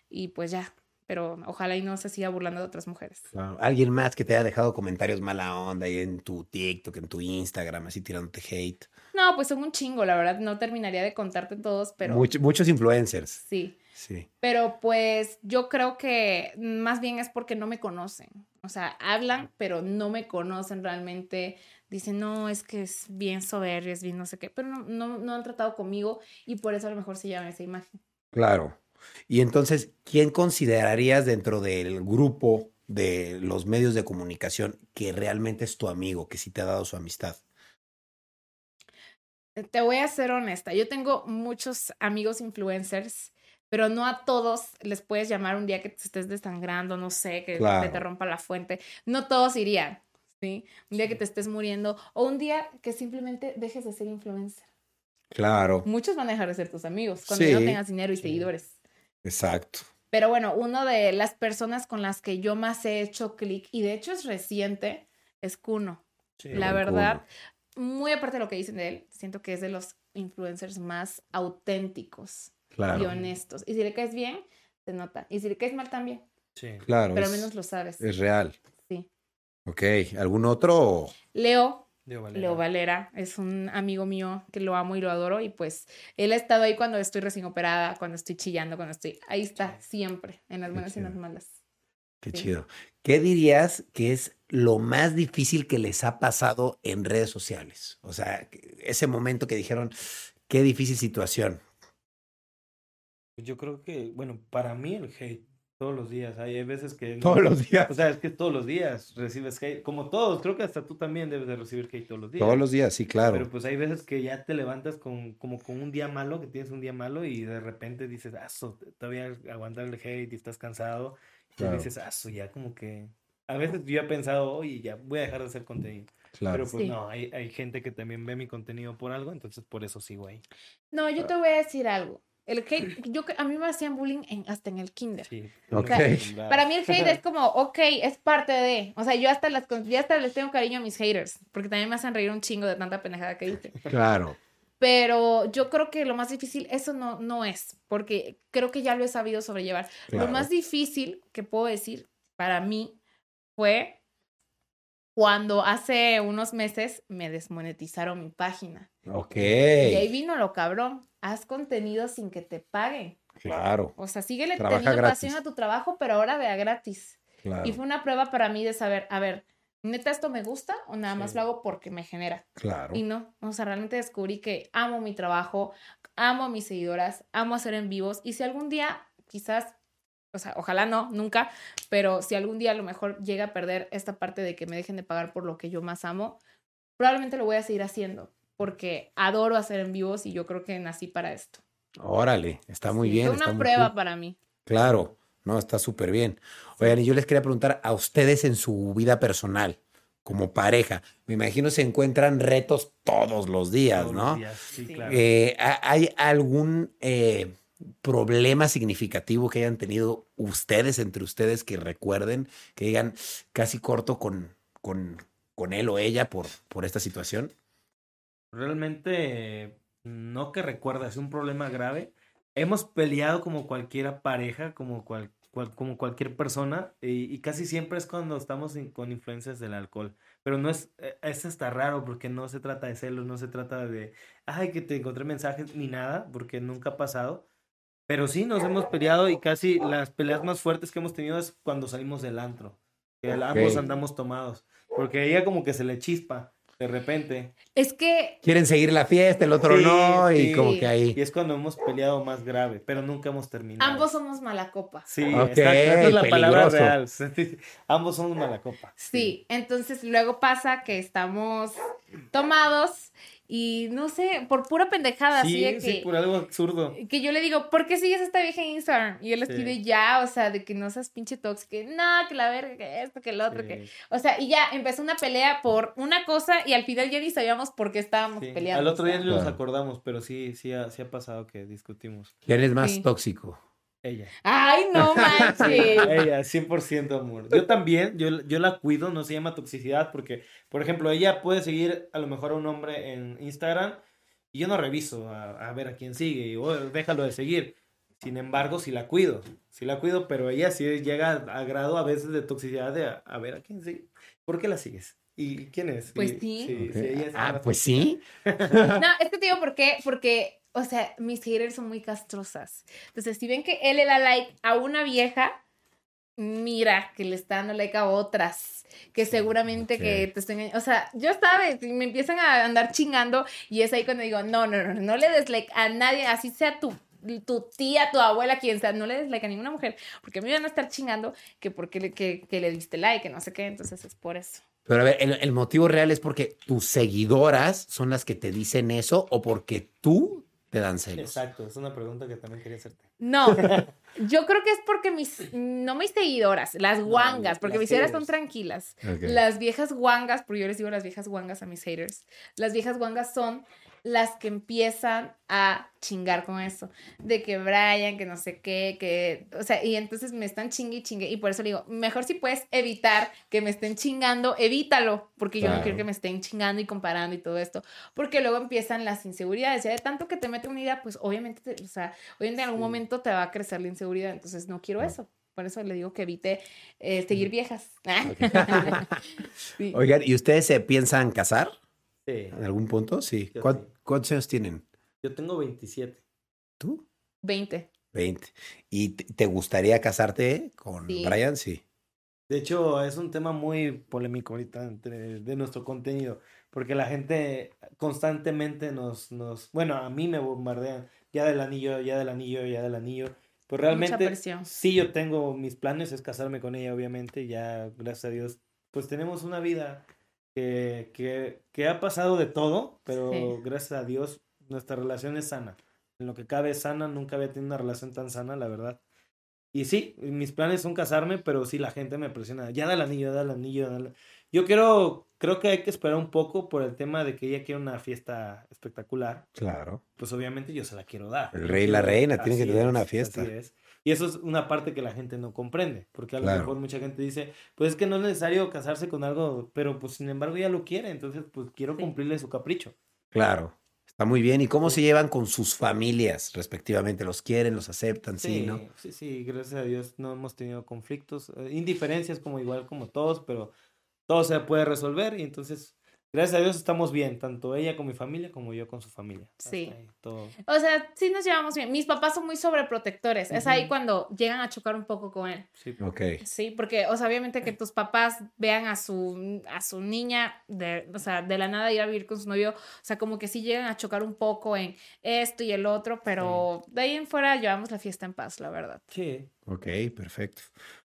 Speaker 1: y pues ya. Pero ojalá y no se siga burlando de otras mujeres.
Speaker 2: Claro. Alguien más que te haya dejado comentarios mala onda ahí en tu TikTok, en tu Instagram, así tirándote hate.
Speaker 1: No, pues son un chingo, la verdad. No terminaría de contarte todos, pero
Speaker 2: Much- muchos influencers.
Speaker 1: sí.
Speaker 2: Sí.
Speaker 1: Pero pues yo creo que más bien es porque no me conocen. O sea, hablan, pero no me conocen realmente. Dicen, no, es que es bien soberbio, es bien no sé qué. Pero no, no, no han tratado conmigo y por eso a lo mejor se llama esa imagen.
Speaker 2: Claro. Y entonces, ¿quién considerarías dentro del grupo de los medios de comunicación que realmente es tu amigo, que sí te ha dado su amistad?
Speaker 1: Te voy a ser honesta, yo tengo muchos amigos influencers, pero no a todos les puedes llamar un día que te estés desangrando, no sé, que
Speaker 2: Claro.
Speaker 1: se te rompa la fuente. No todos irían, ¿sí? Un día que te estés muriendo o un día que simplemente dejes de ser influencer.
Speaker 2: Claro,
Speaker 1: Muchos van a dejar de ser tus amigos cuando ya no
Speaker 2: Sí.
Speaker 1: tengas dinero y
Speaker 3: Sí.
Speaker 1: seguidores.
Speaker 2: exacto.
Speaker 1: Pero bueno, una de las personas con las que yo más he hecho clic, y de hecho es reciente, es Kuno.
Speaker 3: Sí.
Speaker 1: La verdad, muy aparte de lo que dicen de él, siento que es de los influencers más auténticos y honestos. Y si le caes bien, se nota. Y si le caes mal también,
Speaker 3: Sí.
Speaker 2: claro.
Speaker 1: pero al menos lo sabes.
Speaker 2: es real.
Speaker 1: Sí.
Speaker 2: Ok, ¿algún otro?
Speaker 1: Leo,
Speaker 3: Leo Valera.
Speaker 1: Leo Valera, es un amigo mío que lo amo y lo adoro. Y pues él ha estado ahí cuando estoy recién operada, cuando estoy chillando, cuando estoy. Ahí está, siempre, en las buenas y en las malas.
Speaker 2: Qué
Speaker 1: Sí.
Speaker 2: chido. ¿Qué dirías que es lo más difícil que les ha pasado en redes sociales? O sea, ese momento que dijeron, qué difícil situación.
Speaker 3: Yo creo que, bueno, para mí el hate, todos los días. Hay veces que... no-
Speaker 2: Todos los días.
Speaker 3: O sea, es que todos los días recibes hate. Como todos, creo que hasta tú también debes de recibir hate todos los días.
Speaker 2: Todos los días, sí, claro.
Speaker 3: Pero pues hay veces que ya te levantas con, como con un día malo, que tienes un día malo y de repente dices, ah, so, todavía aguantar el hate y estás cansado. Y
Speaker 2: Claro.
Speaker 3: dices, ah, ya como que... A veces yo he pensado, oye, ya voy a dejar de hacer contenido.
Speaker 2: claro.
Speaker 3: Pero pues
Speaker 1: Sí.
Speaker 3: no, hay, hay gente que también ve mi contenido por algo, entonces por eso sigo ahí.
Speaker 1: No, yo te voy a decir algo. El hate, yo, que- a mí me hacían bullying en- hasta en el kinder.
Speaker 3: Sí.
Speaker 2: Ok.
Speaker 3: acostumbrado.
Speaker 1: Para mí el hate es como, ok, es parte de. O sea, yo hasta, las, yo hasta les tengo cariño a mis haters, porque también me hacen reír un chingo de tanta pendejada que dicen.
Speaker 2: Claro.
Speaker 1: Pero yo creo que lo más difícil, eso no, no es, porque creo que ya lo he sabido sobrellevar.
Speaker 2: Claro.
Speaker 1: Lo más difícil que puedo decir para mí fue cuando hace unos meses me desmonetizaron mi página.
Speaker 2: Ok.
Speaker 1: Y ahí vino lo cabrón. Haz contenido sin que te paguen.
Speaker 2: Claro,
Speaker 1: O sea, síguele
Speaker 2: Trabaja
Speaker 1: teniendo
Speaker 2: gratis.
Speaker 1: pasión a tu trabajo, pero ahora vea gratis.
Speaker 2: claro,
Speaker 1: Y fue una prueba para mí de saber, a ver, ¿neta esto me gusta o nada más lo hago porque me genera?
Speaker 2: claro.
Speaker 1: Y no, o sea, realmente descubrí que amo mi trabajo, amo a mis seguidoras, amo hacer en vivos. Y si algún día, quizás, o sea, ojalá no, nunca, pero si algún día a lo mejor llega a perder esta parte de que me dejen de pagar por lo que yo más amo, probablemente lo voy a seguir haciendo porque adoro hacer en vivos y yo creo que nací para esto.
Speaker 2: Órale, está muy
Speaker 1: Sí,
Speaker 2: bien.
Speaker 1: Fue
Speaker 2: está
Speaker 1: una
Speaker 2: muy
Speaker 1: prueba
Speaker 2: cool.
Speaker 1: para mí.
Speaker 2: Claro, no, está súper bien. Oigan, y yo les quería preguntar a ustedes en su vida personal, como pareja, me imagino se encuentran retos todos los días,
Speaker 3: Todos los
Speaker 2: ¿no?
Speaker 3: días, Sí,
Speaker 1: Sí.
Speaker 3: claro.
Speaker 2: Eh, ¿ha- ¿Hay algún eh, problema significativo que hayan tenido ustedes entre ustedes que recuerden, que digan casi corto con, con, con él o ella por, por esta situación?
Speaker 3: Realmente, no que recuerda, es un problema grave. Hemos peleado como cualquier pareja, como, cual, cual- como cualquier persona, y, casi siempre es cuando estamos con influencias del alcohol. Pero no es, eh, es hasta raro porque no se trata de celos, no se trata de, ay, que te encontré mensajes, ni nada, porque nunca ha pasado. Pero sí, nos hemos peleado y casi las peleas más fuertes que hemos tenido es cuando salimos del antro. Que ambos andamos tomados. Porque ella como que se le chispa de repente.
Speaker 1: Es que
Speaker 2: Quieren seguir la fiesta, el otro
Speaker 3: Sí,
Speaker 2: no, y
Speaker 3: sí.
Speaker 2: como que ahí.
Speaker 3: Y es cuando hemos peleado más grave, pero nunca hemos terminado.
Speaker 1: ambos somos mala copa.
Speaker 3: Sí,
Speaker 2: Ok,
Speaker 3: exacto, esa es la palabra real. ambos somos mala copa.
Speaker 1: Sí, entonces luego pasa que estamos tomados y no sé, por pura pendejada, así
Speaker 3: Sí,
Speaker 1: de
Speaker 3: sí,
Speaker 1: que,
Speaker 3: por algo absurdo.
Speaker 1: que yo le digo, ¿por qué sigues a esta vieja en Instagram? Y él
Speaker 3: Sí.
Speaker 1: escribe ya, o sea, de que no seas pinche tóxico, que no, que la verga, que esto, que el otro, que...
Speaker 3: Sí,
Speaker 1: O sea, y ya empezó una pelea por una cosa y al final ya ni sabíamos por qué estábamos
Speaker 3: sí.
Speaker 1: peleando.
Speaker 3: Al otro día ni nos acordamos, pero sí, sí ha, sí ha pasado que discutimos.
Speaker 2: ¿Quién es más
Speaker 1: Sí.
Speaker 2: tóxico?
Speaker 3: Ella.
Speaker 1: Ay, no manches.
Speaker 3: Ella, 100% amor. Yo también, yo, yo la cuido, no se llama toxicidad, porque, por ejemplo, ella puede seguir a lo mejor a un hombre en Instagram y yo no reviso a, a ver a quién sigue, y "Oh, déjalo de seguir. Sin embargo, sí la cuido, sí la cuido, pero ella sí llega a, a grado a veces de toxicidad de a, a ver a quién sigue. ¿Por qué la sigues? ¿Y quién es?
Speaker 1: Pues
Speaker 3: Y-
Speaker 1: sí.
Speaker 2: Ok.
Speaker 3: ella es
Speaker 2: ah, pues sí.
Speaker 1: No, es que te digo por qué, porque, o sea, mis haters son muy castrosas. Entonces, si ven que él le da like a una vieja, mira que le está dando like a otras, que seguramente
Speaker 2: ok.
Speaker 1: que te estén, o sea, yo sabes, y me empiezan a andar chingando y es ahí cuando digo, no, no, no, no le des like a nadie, así sea tu tu tía, tu abuela, quien sea, no le des like a ninguna mujer, porque a mí me van a estar chingando que porque le, que, que le diste like, que no sé qué, entonces es por eso.
Speaker 2: Pero a ver, el, el motivo real es porque tus seguidoras son las que te dicen eso o porque tú te dan celos.
Speaker 3: Exacto, es una pregunta que también quería hacerte.
Speaker 1: No, yo creo que es porque mis, no mis seguidoras, las guangas, porque
Speaker 3: las
Speaker 1: mis seguidoras son tranquilas. Las viejas guangas, porque yo les digo las viejas guangas a mis haters, las viejas guangas son las que empiezan a chingar con eso, de que Brian, que no sé qué, que, o sea, y entonces me están chingue y chingue, y por eso le digo, mejor si puedes evitar que me estén chingando, evítalo, porque yo no quiero que me estén chingando y comparando y todo esto, porque luego empiezan las inseguridades, ya de tanto que te mete una idea, pues obviamente, te- o sea, obviamente en algún
Speaker 3: Sí.
Speaker 1: momento te va a crecer la inseguridad, entonces no quiero eso. Por eso le digo que evite eh, seguir viejas. Sí.
Speaker 2: Oigan, ¿y ustedes se piensan casar
Speaker 3: Sí,
Speaker 2: en algún punto? Sí.
Speaker 3: Yo
Speaker 2: ¿Cuán-
Speaker 3: sí.
Speaker 2: ¿Cuántos años tienen?
Speaker 3: yo tengo 27.
Speaker 2: ¿Tú?
Speaker 1: 20.
Speaker 2: 20. ¿Y te gustaría casarte con
Speaker 1: Sí.
Speaker 2: Brian? Sí.
Speaker 3: De hecho, es un tema muy polémico ahorita entre, de nuestro contenido, porque la gente constantemente nos, nos, bueno, a mí me bombardean, ya del anillo, ya del anillo, ya del anillo. Pues
Speaker 1: Mucha
Speaker 3: realmente, sí, yo tengo mis planes, es casarme con ella, obviamente, ya, gracias a Dios, pues tenemos una vida que, que, que ha pasado de todo, pero
Speaker 1: Sí.
Speaker 3: gracias a Dios nuestra relación es sana. En lo que cabe es sana, nunca había tenido una relación tan sana, la verdad. Y sí, mis planes son casarme, pero sí la gente me presiona. Ya da el anillo, da el anillo. da el-". Yo quiero, creo que hay que esperar un poco por el tema de que ella quiere una fiesta espectacular.
Speaker 2: Claro.
Speaker 3: Pues obviamente yo se la quiero dar.
Speaker 2: El rey y la reina tienen que tener una
Speaker 3: es,
Speaker 2: fiesta.
Speaker 3: así es. Y eso es una parte que la gente no comprende, porque a lo
Speaker 2: Claro.
Speaker 3: mejor mucha gente dice, pues es que no es necesario casarse con algo, pero pues sin embargo ella lo quiere, entonces pues quiero
Speaker 1: Sí.
Speaker 3: cumplirle su capricho.
Speaker 2: Claro. Está muy bien. ¿Y cómo se llevan con sus familias respectivamente? ¿Los quieren, los aceptan? Sí,
Speaker 3: Sí,
Speaker 2: ¿no?
Speaker 3: sí, sí, gracias a Dios no hemos tenido conflictos, eh, indiferencias como igual como todos, pero todo se puede resolver y entonces, gracias a Dios estamos bien, tanto ella con mi familia como yo con su familia.
Speaker 1: Sí.
Speaker 3: ahí, todo.
Speaker 1: O sea, sí nos llevamos bien. Mis papás son muy sobreprotectores. Es ahí cuando llegan a chocar un poco con él.
Speaker 3: Sí.
Speaker 2: Ok.
Speaker 1: Sí, porque, o sea, obviamente que tus papás vean a su, a su niña, de, o sea, de la nada ir a vivir con su novio, o sea, como que sí llegan a chocar un poco en esto y el otro, pero de ahí en fuera llevamos la fiesta en paz, la verdad.
Speaker 3: Sí.
Speaker 2: Ok, perfecto.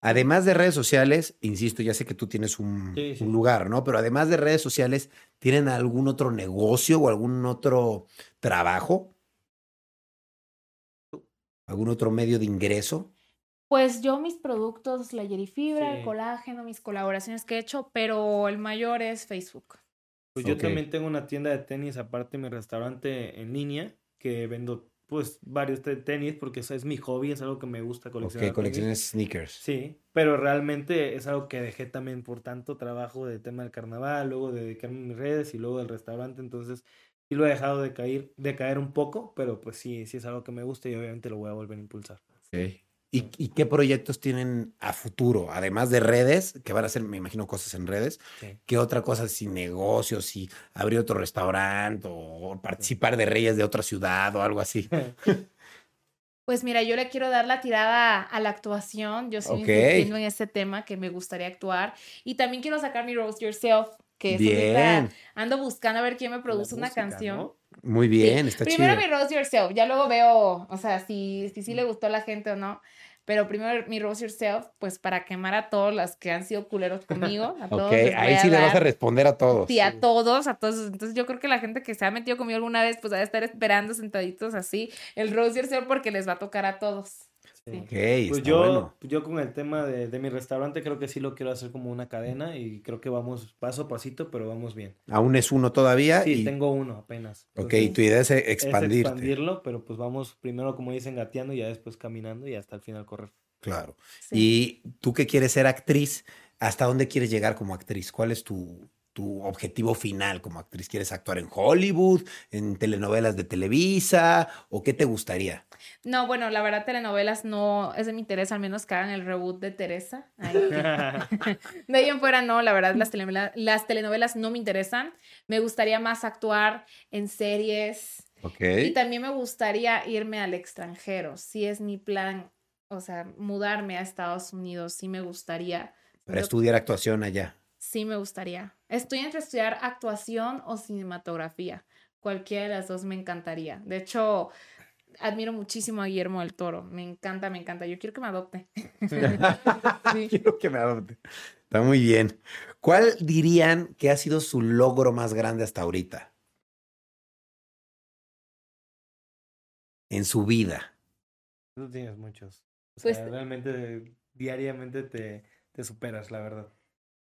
Speaker 2: Además de redes sociales, insisto, ya sé que tú tienes un,
Speaker 3: Sí, sí.
Speaker 2: un lugar, ¿no? Pero además de redes sociales, ¿tienen algún otro negocio o algún otro trabajo? ¿Algún otro medio de ingreso?
Speaker 1: Pues yo mis productos, la Fibra,
Speaker 3: Sí.
Speaker 1: el colágeno, mis colaboraciones que he hecho, pero el mayor es Facebook.
Speaker 3: Pues yo también tengo una tienda de tenis, aparte de mi restaurante en línea, que vendo pues varios te- tenis porque eso es mi hobby, es algo que me gusta coleccionar.
Speaker 2: Ok, colecciones sneakers.
Speaker 3: Sí, pero realmente es algo que dejé también por tanto trabajo de tema del carnaval, luego de dedicarme a mis redes y luego del restaurante, entonces sí lo he dejado de caer, de caer un poco, pero pues sí, sí es algo que me gusta y obviamente lo voy a volver a impulsar.
Speaker 2: Ok. ¿Y, y qué proyectos tienen a futuro? Además de redes, que van a hacer, me imagino, cosas en redes.
Speaker 3: Sí.
Speaker 2: ¿Qué otra cosa, si negocios, si abrir otro restaurante o participar de Reyes de otra ciudad o algo así?
Speaker 1: Pues mira, yo le quiero dar la tirada a la actuación. Yo estoy
Speaker 2: Ok.
Speaker 1: invirtiendo en este tema que me gustaría actuar. Y también quiero sacar mi Rose Yourself, que
Speaker 2: Bien,
Speaker 1: ando buscando a ver quién me produce una
Speaker 3: música,
Speaker 1: canción.
Speaker 3: ¿no?
Speaker 2: muy bien, está
Speaker 1: Primero
Speaker 2: chido.
Speaker 1: mi Rose Yourself, ya luego veo, o sea, si, si sí le gustó a la gente o no. Pero primero mi Rose Yourself, pues para quemar a todos los que han sido culeros conmigo. A todos
Speaker 2: Ok, ahí sí le vas a responder a todos.
Speaker 1: Sí, a todos, a todos. Entonces yo creo que la gente que se ha metido conmigo alguna vez, pues va a estar esperando sentaditos así el Rose Yourself porque les va a tocar a todos.
Speaker 3: Sí.
Speaker 2: Ok,
Speaker 3: Pues
Speaker 2: está
Speaker 3: yo,
Speaker 2: bueno.
Speaker 3: yo con el tema de, de mi restaurante creo que sí lo quiero hacer como una cadena y creo que vamos paso a pasito, pero vamos bien.
Speaker 2: Aún es uno todavía.
Speaker 3: Sí,
Speaker 2: y,
Speaker 3: tengo uno apenas.
Speaker 2: ok, y tu idea es
Speaker 3: es
Speaker 2: expandirte.
Speaker 3: expandirlo, pero pues vamos primero, como dicen, gateando y ya después caminando y hasta el final correr.
Speaker 2: Claro.
Speaker 1: Sí.
Speaker 2: Y tú que quieres ser actriz, ¿hasta dónde quieres llegar como actriz? ¿Cuál es tu, tu objetivo final como actriz? ¿Quieres actuar en Hollywood, en telenovelas de Televisa o qué te gustaría?
Speaker 1: No, bueno, la verdad, telenovelas no es de mi interés, al menos que hagan el reboot de Teresa. Ay, de ahí en fuera, no, la verdad, las telenovelas, las telenovelas no me interesan. Me gustaría más actuar en series.
Speaker 2: Ok.
Speaker 1: Y también me gustaría irme al extranjero. Si es mi plan, o sea, mudarme a Estados Unidos, sí me gustaría.
Speaker 2: Para
Speaker 1: Yo-
Speaker 2: estudiar actuación allá.
Speaker 1: Sí me gustaría. Estoy entre estudiar actuación o cinematografía. Cualquiera de las dos me encantaría. De hecho, admiro muchísimo a Guillermo del Toro. Me encanta, me encanta. Yo quiero que me adopte. Sí.
Speaker 2: Quiero que me adopte. Está muy bien. ¿Cuál dirían que ha sido su logro más grande hasta ahorita? En su vida.
Speaker 3: Tú tienes muchos. O
Speaker 1: Pues-
Speaker 3: realmente diariamente te, te superas, la verdad.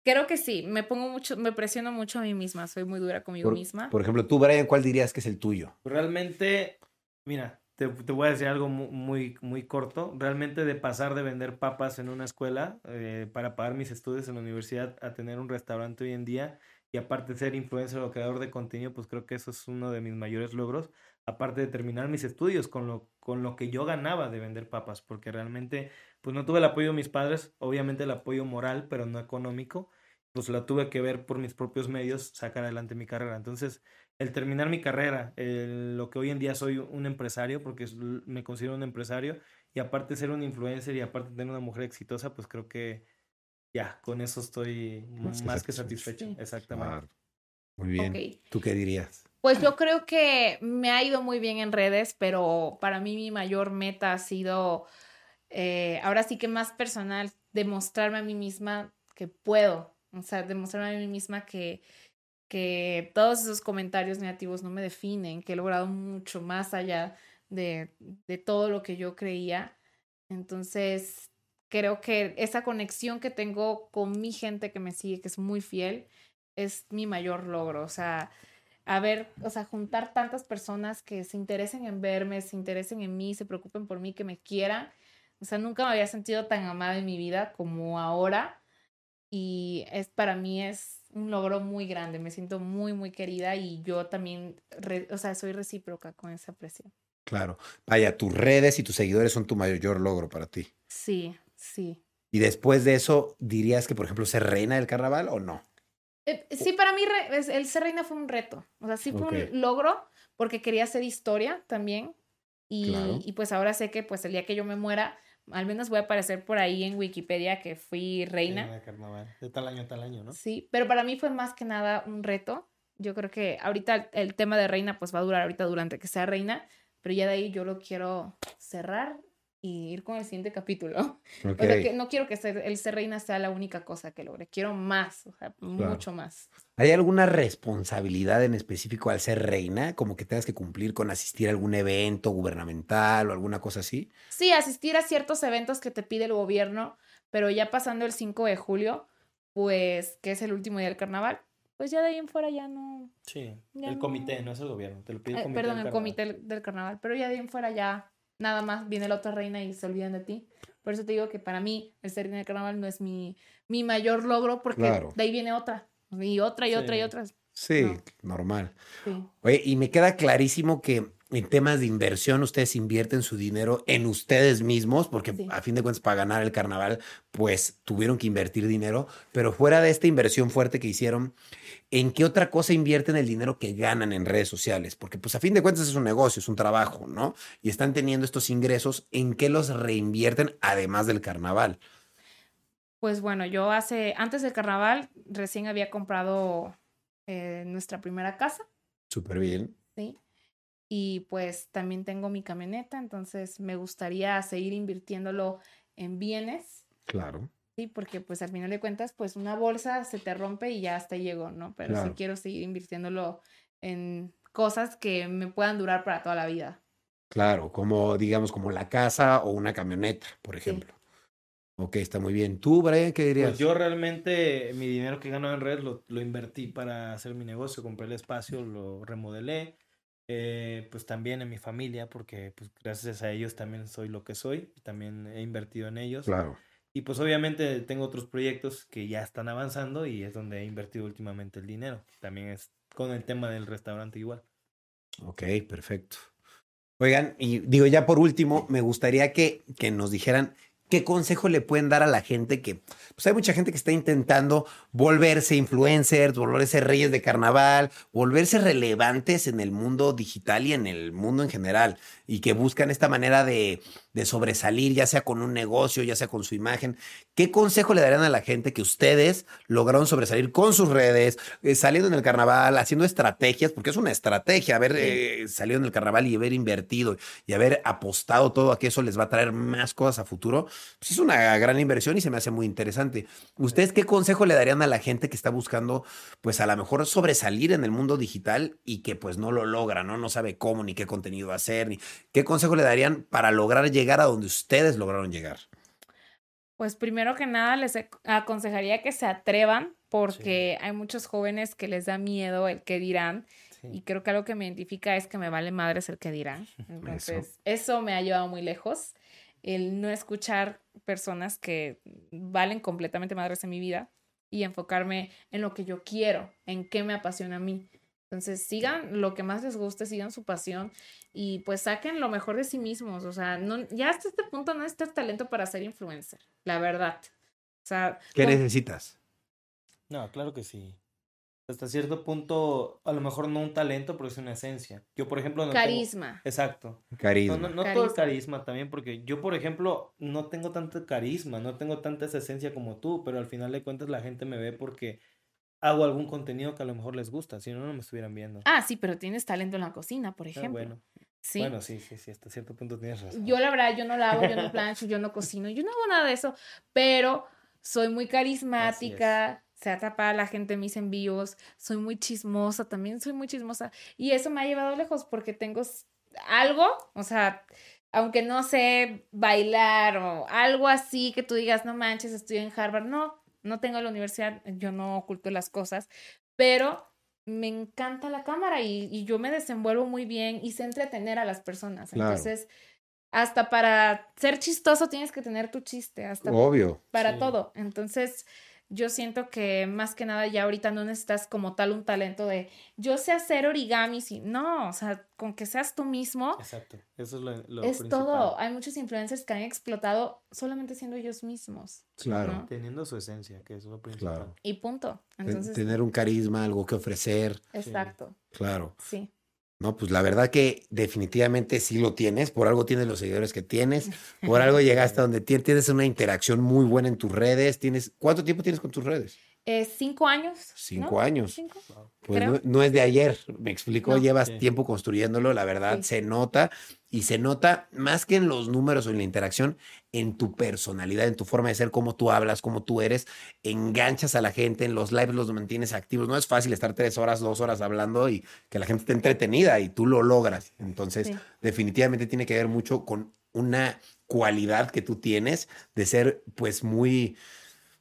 Speaker 1: Creo que sí. Me pongo mucho, me presiono mucho a mí misma. Soy muy dura conmigo
Speaker 2: Por,
Speaker 1: misma.
Speaker 2: por ejemplo, tú, Brian, ¿cuál dirías que es el tuyo?
Speaker 3: Realmente, mira, te, te voy a decir algo mu- muy, muy corto. Realmente de pasar de vender papas en una escuela eh, para pagar mis estudios en la universidad a tener un restaurante hoy en día y aparte de ser influencer o creador de contenido, pues creo que eso es uno de mis mayores logros. Aparte de terminar mis estudios con lo, con lo que yo ganaba de vender papas, porque realmente pues no tuve el apoyo de mis padres, obviamente el apoyo moral, pero no económico. Pues la tuve que ver por mis propios medios sacar adelante mi carrera. Entonces, el terminar mi carrera, el- lo que hoy en día soy un empresario, porque me considero un empresario, y aparte ser un influencer y aparte tener una mujer exitosa, pues creo que ya, con eso estoy
Speaker 2: Más
Speaker 3: más
Speaker 2: que satisfecho.
Speaker 1: Sí.
Speaker 3: Exactamente.
Speaker 2: Claro. Muy bien. ¿Tú qué dirías?
Speaker 1: Pues yo creo que me ha ido muy bien en redes, pero para mí mi mayor meta ha sido, eh, ahora sí que más personal, demostrarme a mí misma que puedo, o sea, demostrarme a mí misma que, que todos esos comentarios negativos no me definen, que he logrado mucho más allá de, de todo lo que yo creía. Entonces, creo que esa conexión que tengo con mi gente que me sigue, que es muy fiel, es mi mayor logro. O sea, a ver, o sea, juntar tantas personas que se interesen en verme, se interesen en mí, se preocupen por mí, que me quieran. O sea, nunca me había sentido tan amada en mi vida como ahora. Y es para mí es un logro muy grande. Me siento muy, muy querida y yo también, o sea, soy recíproca con esa presión.
Speaker 2: Claro. Vaya, tus redes y tus seguidores son tu mayor logro para ti.
Speaker 1: Sí, sí.
Speaker 2: Y después de eso, ¿dirías que, por ejemplo, ser reina del carnaval o no?
Speaker 1: Eh, sí, para mí el ser reina fue un reto. O sea, sí fue un logro porque quería hacer historia también. Y, y, pues ahora sé que pues el día que yo me muera, al menos voy a aparecer por ahí en Wikipedia que fui reina.
Speaker 3: De tal año a tal año, ¿no?
Speaker 1: Sí, pero para mí fue más que nada un reto. Yo creo que ahorita el tema de reina pues va a durar ahorita durante que sea reina, pero ya de ahí yo lo quiero cerrar y ir con el siguiente capítulo. O sea, que no quiero que el ser reina sea la única cosa que logre, quiero más, o sea, mucho más.
Speaker 2: ¿Hay alguna responsabilidad en específico al ser reina? Como que tengas que cumplir con asistir a algún evento gubernamental o alguna cosa así.
Speaker 1: Sí, asistir a ciertos eventos que te pide el gobierno, pero ya pasando el 5 de julio, pues, que es el último día del carnaval, pues ya de ahí en fuera ya no.
Speaker 3: Sí, el comité, no es el gobierno, te lo pide el
Speaker 1: eh, comité. perdón, el comité del carnaval, pero ya de ahí en fuera ya nada más viene la otra reina y se olvidan de ti. Por eso te digo que para mí el ser reina del carnaval no es mi, mi mayor logro porque de ahí viene otra, y otra, y otra, y otra.
Speaker 2: Sí, normal. Oye, y me queda clarísimo que en temas de inversión, ustedes invierten su dinero en ustedes mismos, porque a fin de cuentas para ganar el carnaval, pues tuvieron que invertir dinero, pero fuera de esta inversión fuerte que hicieron, ¿en qué otra cosa invierten el dinero que ganan en redes sociales? Porque pues a fin de cuentas es un negocio, es un trabajo, ¿no? Y están teniendo estos ingresos, ¿en qué los reinvierten además del carnaval?
Speaker 1: Pues bueno, yo hace, antes del carnaval, recién había comprado eh, nuestra primera casa.
Speaker 2: Súper bien.
Speaker 1: Sí y pues también tengo mi camioneta, entonces me gustaría seguir invirtiéndolo en bienes.
Speaker 2: Claro.
Speaker 1: Sí, porque pues al final de cuentas, pues una bolsa se te rompe y ya hasta llegó, ¿no? Pero sí quiero seguir invirtiéndolo en cosas que me puedan durar para toda la vida.
Speaker 2: Claro, como digamos, como la casa o una camioneta, por ejemplo. Ok, está muy bien. ¿Tú, Brian, qué dirías? Pues
Speaker 3: yo realmente mi dinero que gano en red lo, lo invertí para hacer mi negocio, compré el espacio, lo remodelé, eh, pues también en mi familia, porque pues gracias a ellos también soy lo que soy, y también he invertido en ellos.
Speaker 2: Claro.
Speaker 3: Y pues obviamente tengo otros proyectos que ya están avanzando y es donde he invertido últimamente el dinero. También es con el tema del restaurante igual.
Speaker 2: Ok, perfecto. Oigan, y digo ya por último, me gustaría que, que nos dijeran ¿Qué consejo le pueden dar a la gente que, pues hay mucha gente que está intentando volverse influencers, volverse reyes de carnaval, volverse relevantes en el mundo digital y en el mundo en general, y que buscan esta manera de, de sobresalir, ya sea con un negocio, ya sea con su imagen? ¿Qué consejo le darían a la gente que ustedes lograron sobresalir con sus redes, eh, saliendo en el carnaval, haciendo estrategias, porque es una estrategia haber eh, salido en el carnaval y haber invertido y haber apostado todo a que eso les va a traer más cosas a futuro? Pues es una gran inversión y se me hace muy interesante. ¿Ustedes qué consejo le darían a la gente que está buscando, pues a lo mejor sobresalir en el mundo digital y que pues no lo logra, ¿no? No sabe cómo ni qué contenido hacer, ni qué consejo le darían para lograr llegar a donde ustedes lograron llegar?
Speaker 1: Pues primero que nada les aconsejaría que se atrevan porque hay muchos jóvenes que les da miedo el que dirán. Y creo que algo que me identifica es que me vale madres el que dirán. Entonces, eso me ha llevado muy lejos el no escuchar personas que valen completamente madres en mi vida y enfocarme en lo que yo quiero, en qué me apasiona a mí. Entonces, sigan lo que más les guste, sigan su pasión y pues saquen lo mejor de sí mismos. O sea, no, ya hasta este punto no necesitas talento para ser influencer, la verdad. O sea,
Speaker 2: ¿qué necesitas?
Speaker 3: No, claro que sí hasta cierto punto, a lo mejor no un talento, pero es una esencia. Yo, por ejemplo, no
Speaker 1: Carisma.
Speaker 3: Exacto.
Speaker 2: Carisma.
Speaker 3: No, no, todo el carisma también, porque yo, por ejemplo, no tengo tanto carisma, no tengo tanta esa esencia como tú, pero al final de cuentas la gente me ve porque hago algún contenido que a lo mejor les gusta, si no, no me estuvieran viendo.
Speaker 1: Ah, sí, pero tienes talento en la cocina, por
Speaker 3: Ah,
Speaker 1: ejemplo.
Speaker 3: bueno.
Speaker 1: Sí.
Speaker 3: Bueno, sí, sí, sí, hasta cierto punto tienes razón.
Speaker 1: Yo la verdad, yo no la hago, yo no plancho, yo no cocino, yo no hago nada de eso, pero soy muy carismática, se atrapa a la gente en mis envíos, soy muy chismosa, también soy muy chismosa y eso me ha llevado lejos porque tengo algo, o sea, aunque no sé bailar o algo así que tú digas, no manches, estoy en Harvard, no, no tengo la universidad, yo no oculto las cosas, pero me encanta la cámara y, y yo me desenvuelvo muy bien y sé entretener a las personas.
Speaker 2: Claro.
Speaker 1: Entonces, hasta para ser chistoso tienes que tener tu chiste, hasta
Speaker 2: Obvio.
Speaker 1: para
Speaker 3: Sí.
Speaker 1: todo. Entonces, yo siento que más que nada ya ahorita no necesitas como tal un talento de yo sé hacer origamis y no, o sea, con que seas tú mismo
Speaker 3: Exacto, eso es lo, lo
Speaker 1: es
Speaker 3: principal.
Speaker 1: todo. Hay muchos influencers que han explotado solamente siendo ellos mismos
Speaker 2: Claro.
Speaker 1: ¿no?
Speaker 3: Teniendo su esencia, que es lo principal.
Speaker 2: Claro.
Speaker 1: y punto. Entonces,
Speaker 2: Tener un carisma, algo que ofrecer.
Speaker 1: exacto.
Speaker 2: Claro.
Speaker 1: Sí.
Speaker 2: No, pues la verdad que definitivamente sí lo tienes. Por algo tienes los seguidores que tienes. Por algo llegaste a donde tien- tienes una interacción muy buena en tus redes. Tienes, ¿cuánto tiempo tienes con tus redes?
Speaker 1: Eh, cinco años.
Speaker 2: Cinco
Speaker 1: ¿no?
Speaker 2: años.
Speaker 1: Cinco.
Speaker 2: Pues no, no es de ayer, me explicó,
Speaker 1: No.
Speaker 2: llevas
Speaker 3: Sí.
Speaker 2: tiempo construyéndolo, la verdad
Speaker 1: Sí.
Speaker 2: se nota y se nota más que en los números o en la interacción, en tu personalidad, en tu forma de ser, cómo tú hablas, cómo tú eres, enganchas a la gente, en los lives los mantienes activos, no es fácil estar tres horas, dos horas hablando y que la gente esté entretenida y tú lo logras, entonces
Speaker 1: Sí.
Speaker 2: definitivamente tiene que ver mucho con una cualidad que tú tienes de ser pues muy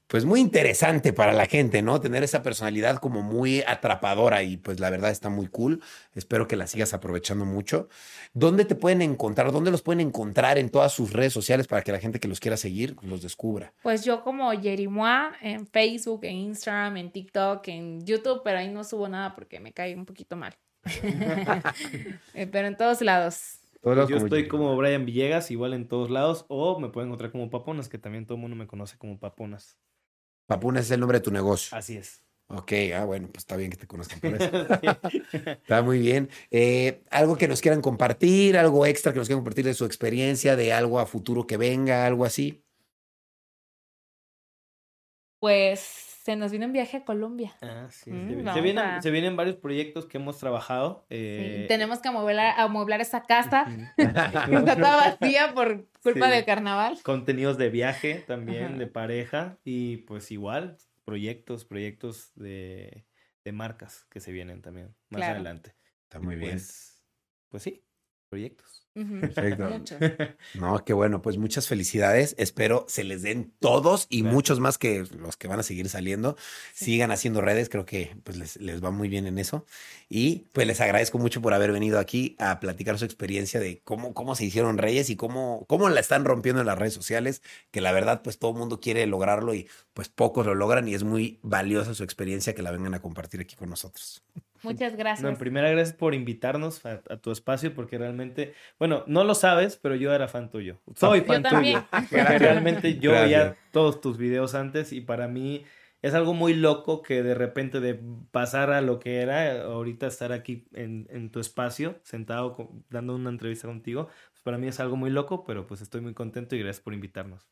Speaker 2: pues muy interesante para la gente, ¿no? Tener esa personalidad como muy atrapadora y pues la verdad está muy cool. Espero que la sigas aprovechando mucho. ¿Dónde te pueden encontrar? ¿Dónde los pueden encontrar en todas sus redes sociales para que la gente que los quiera seguir los descubra?
Speaker 1: Pues yo como Yerimoa en Facebook, en Instagram, en TikTok, en YouTube, pero ahí no subo nada porque me cae un poquito mal. Eh, pero en todos lados.
Speaker 3: Yo estoy como Brian Villegas, igual en todos lados, o me pueden encontrar como Paponas, que también todo el mundo me conoce como Paponas.
Speaker 2: Papunas es el nombre de tu negocio.
Speaker 3: Así es.
Speaker 2: Ok, ah, bueno, pues está bien que te conozcan por eso. Está muy bien. Eh, algo que nos quieran compartir, algo extra que nos quieran compartir de su experiencia, de algo a futuro que venga, algo así.
Speaker 1: Pues se nos vino un viaje a Colombia.
Speaker 3: Ah, sí.
Speaker 1: Mm,
Speaker 3: se, vienen,
Speaker 1: a-
Speaker 3: se vienen varios proyectos que hemos trabajado.
Speaker 1: Sí,
Speaker 3: eh,
Speaker 1: tenemos que amueblar, amueblar esa casa. Está toda vacía por culpa
Speaker 3: Sí.
Speaker 1: del carnaval.
Speaker 3: contenidos de viaje también,
Speaker 1: Ajá.
Speaker 3: de pareja y pues igual proyectos, proyectos de, de marcas que se vienen también más
Speaker 1: Claro.
Speaker 3: adelante.
Speaker 2: Está muy bien.
Speaker 3: Pues, pues sí, proyectos.
Speaker 2: Perfecto. No, qué bueno, pues muchas felicidades. Espero se les den todos y
Speaker 3: Gracias.
Speaker 2: muchos más que los que van a seguir saliendo.
Speaker 1: Sí.
Speaker 2: Sigan haciendo redes, creo que pues les, les va muy bien en eso. Y pues les agradezco mucho por haber venido aquí a platicar su experiencia de cómo, cómo se hicieron reyes y cómo, cómo la están rompiendo en las redes sociales, que la verdad pues todo el mundo quiere lograrlo y pues pocos lo logran y es muy valiosa su experiencia que la vengan a compartir aquí con nosotros.
Speaker 1: Muchas
Speaker 3: No,
Speaker 1: gracias.
Speaker 3: en primera, gracias por invitarnos a, a tu espacio, porque realmente, bueno, no lo sabes, pero yo era fan tuyo. Soy fan tuyo. Realmente yo
Speaker 2: Gracias.
Speaker 3: veía todos tus videos antes y para mí es algo muy loco que de repente de pasar a lo que era, ahorita estar aquí en, en tu espacio, sentado con- dando una entrevista contigo, pues para mí es algo muy loco, pero pues estoy muy contento y gracias por invitarnos.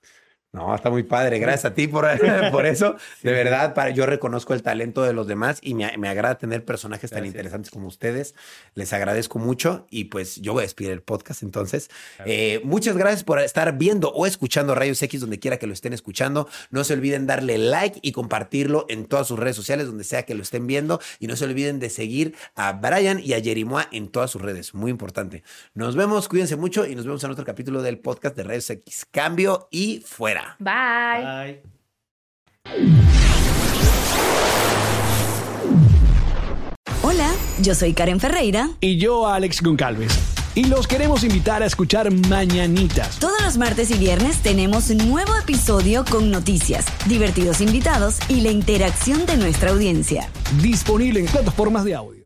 Speaker 2: No, está muy padre. Gracias a ti por, por eso. De verdad, para, yo reconozco el talento de los demás y me, me agrada tener personajes tan interesantes como ustedes. Les agradezco mucho y pues yo voy a despedir el podcast entonces. Eh, muchas gracias por estar viendo o escuchando Rayos X donde quiera que lo estén escuchando. No se olviden darle like y compartirlo en todas sus redes sociales donde sea que lo estén viendo. Y no se olviden de seguir a Brian y a Jerimoa en todas sus redes. Muy importante. Nos vemos, cuídense mucho y nos vemos en otro capítulo del podcast de Rayos X. Cambio y fuera.
Speaker 1: Bye.
Speaker 3: Bye.
Speaker 4: Hola, yo soy Karen Ferreira.
Speaker 5: y yo Alex Goncalves. Y los queremos invitar a escuchar Mañanitas.
Speaker 4: Todos los martes y viernes tenemos un nuevo episodio con noticias, divertidos invitados y la interacción de nuestra audiencia.
Speaker 5: Disponible en plataformas de audio.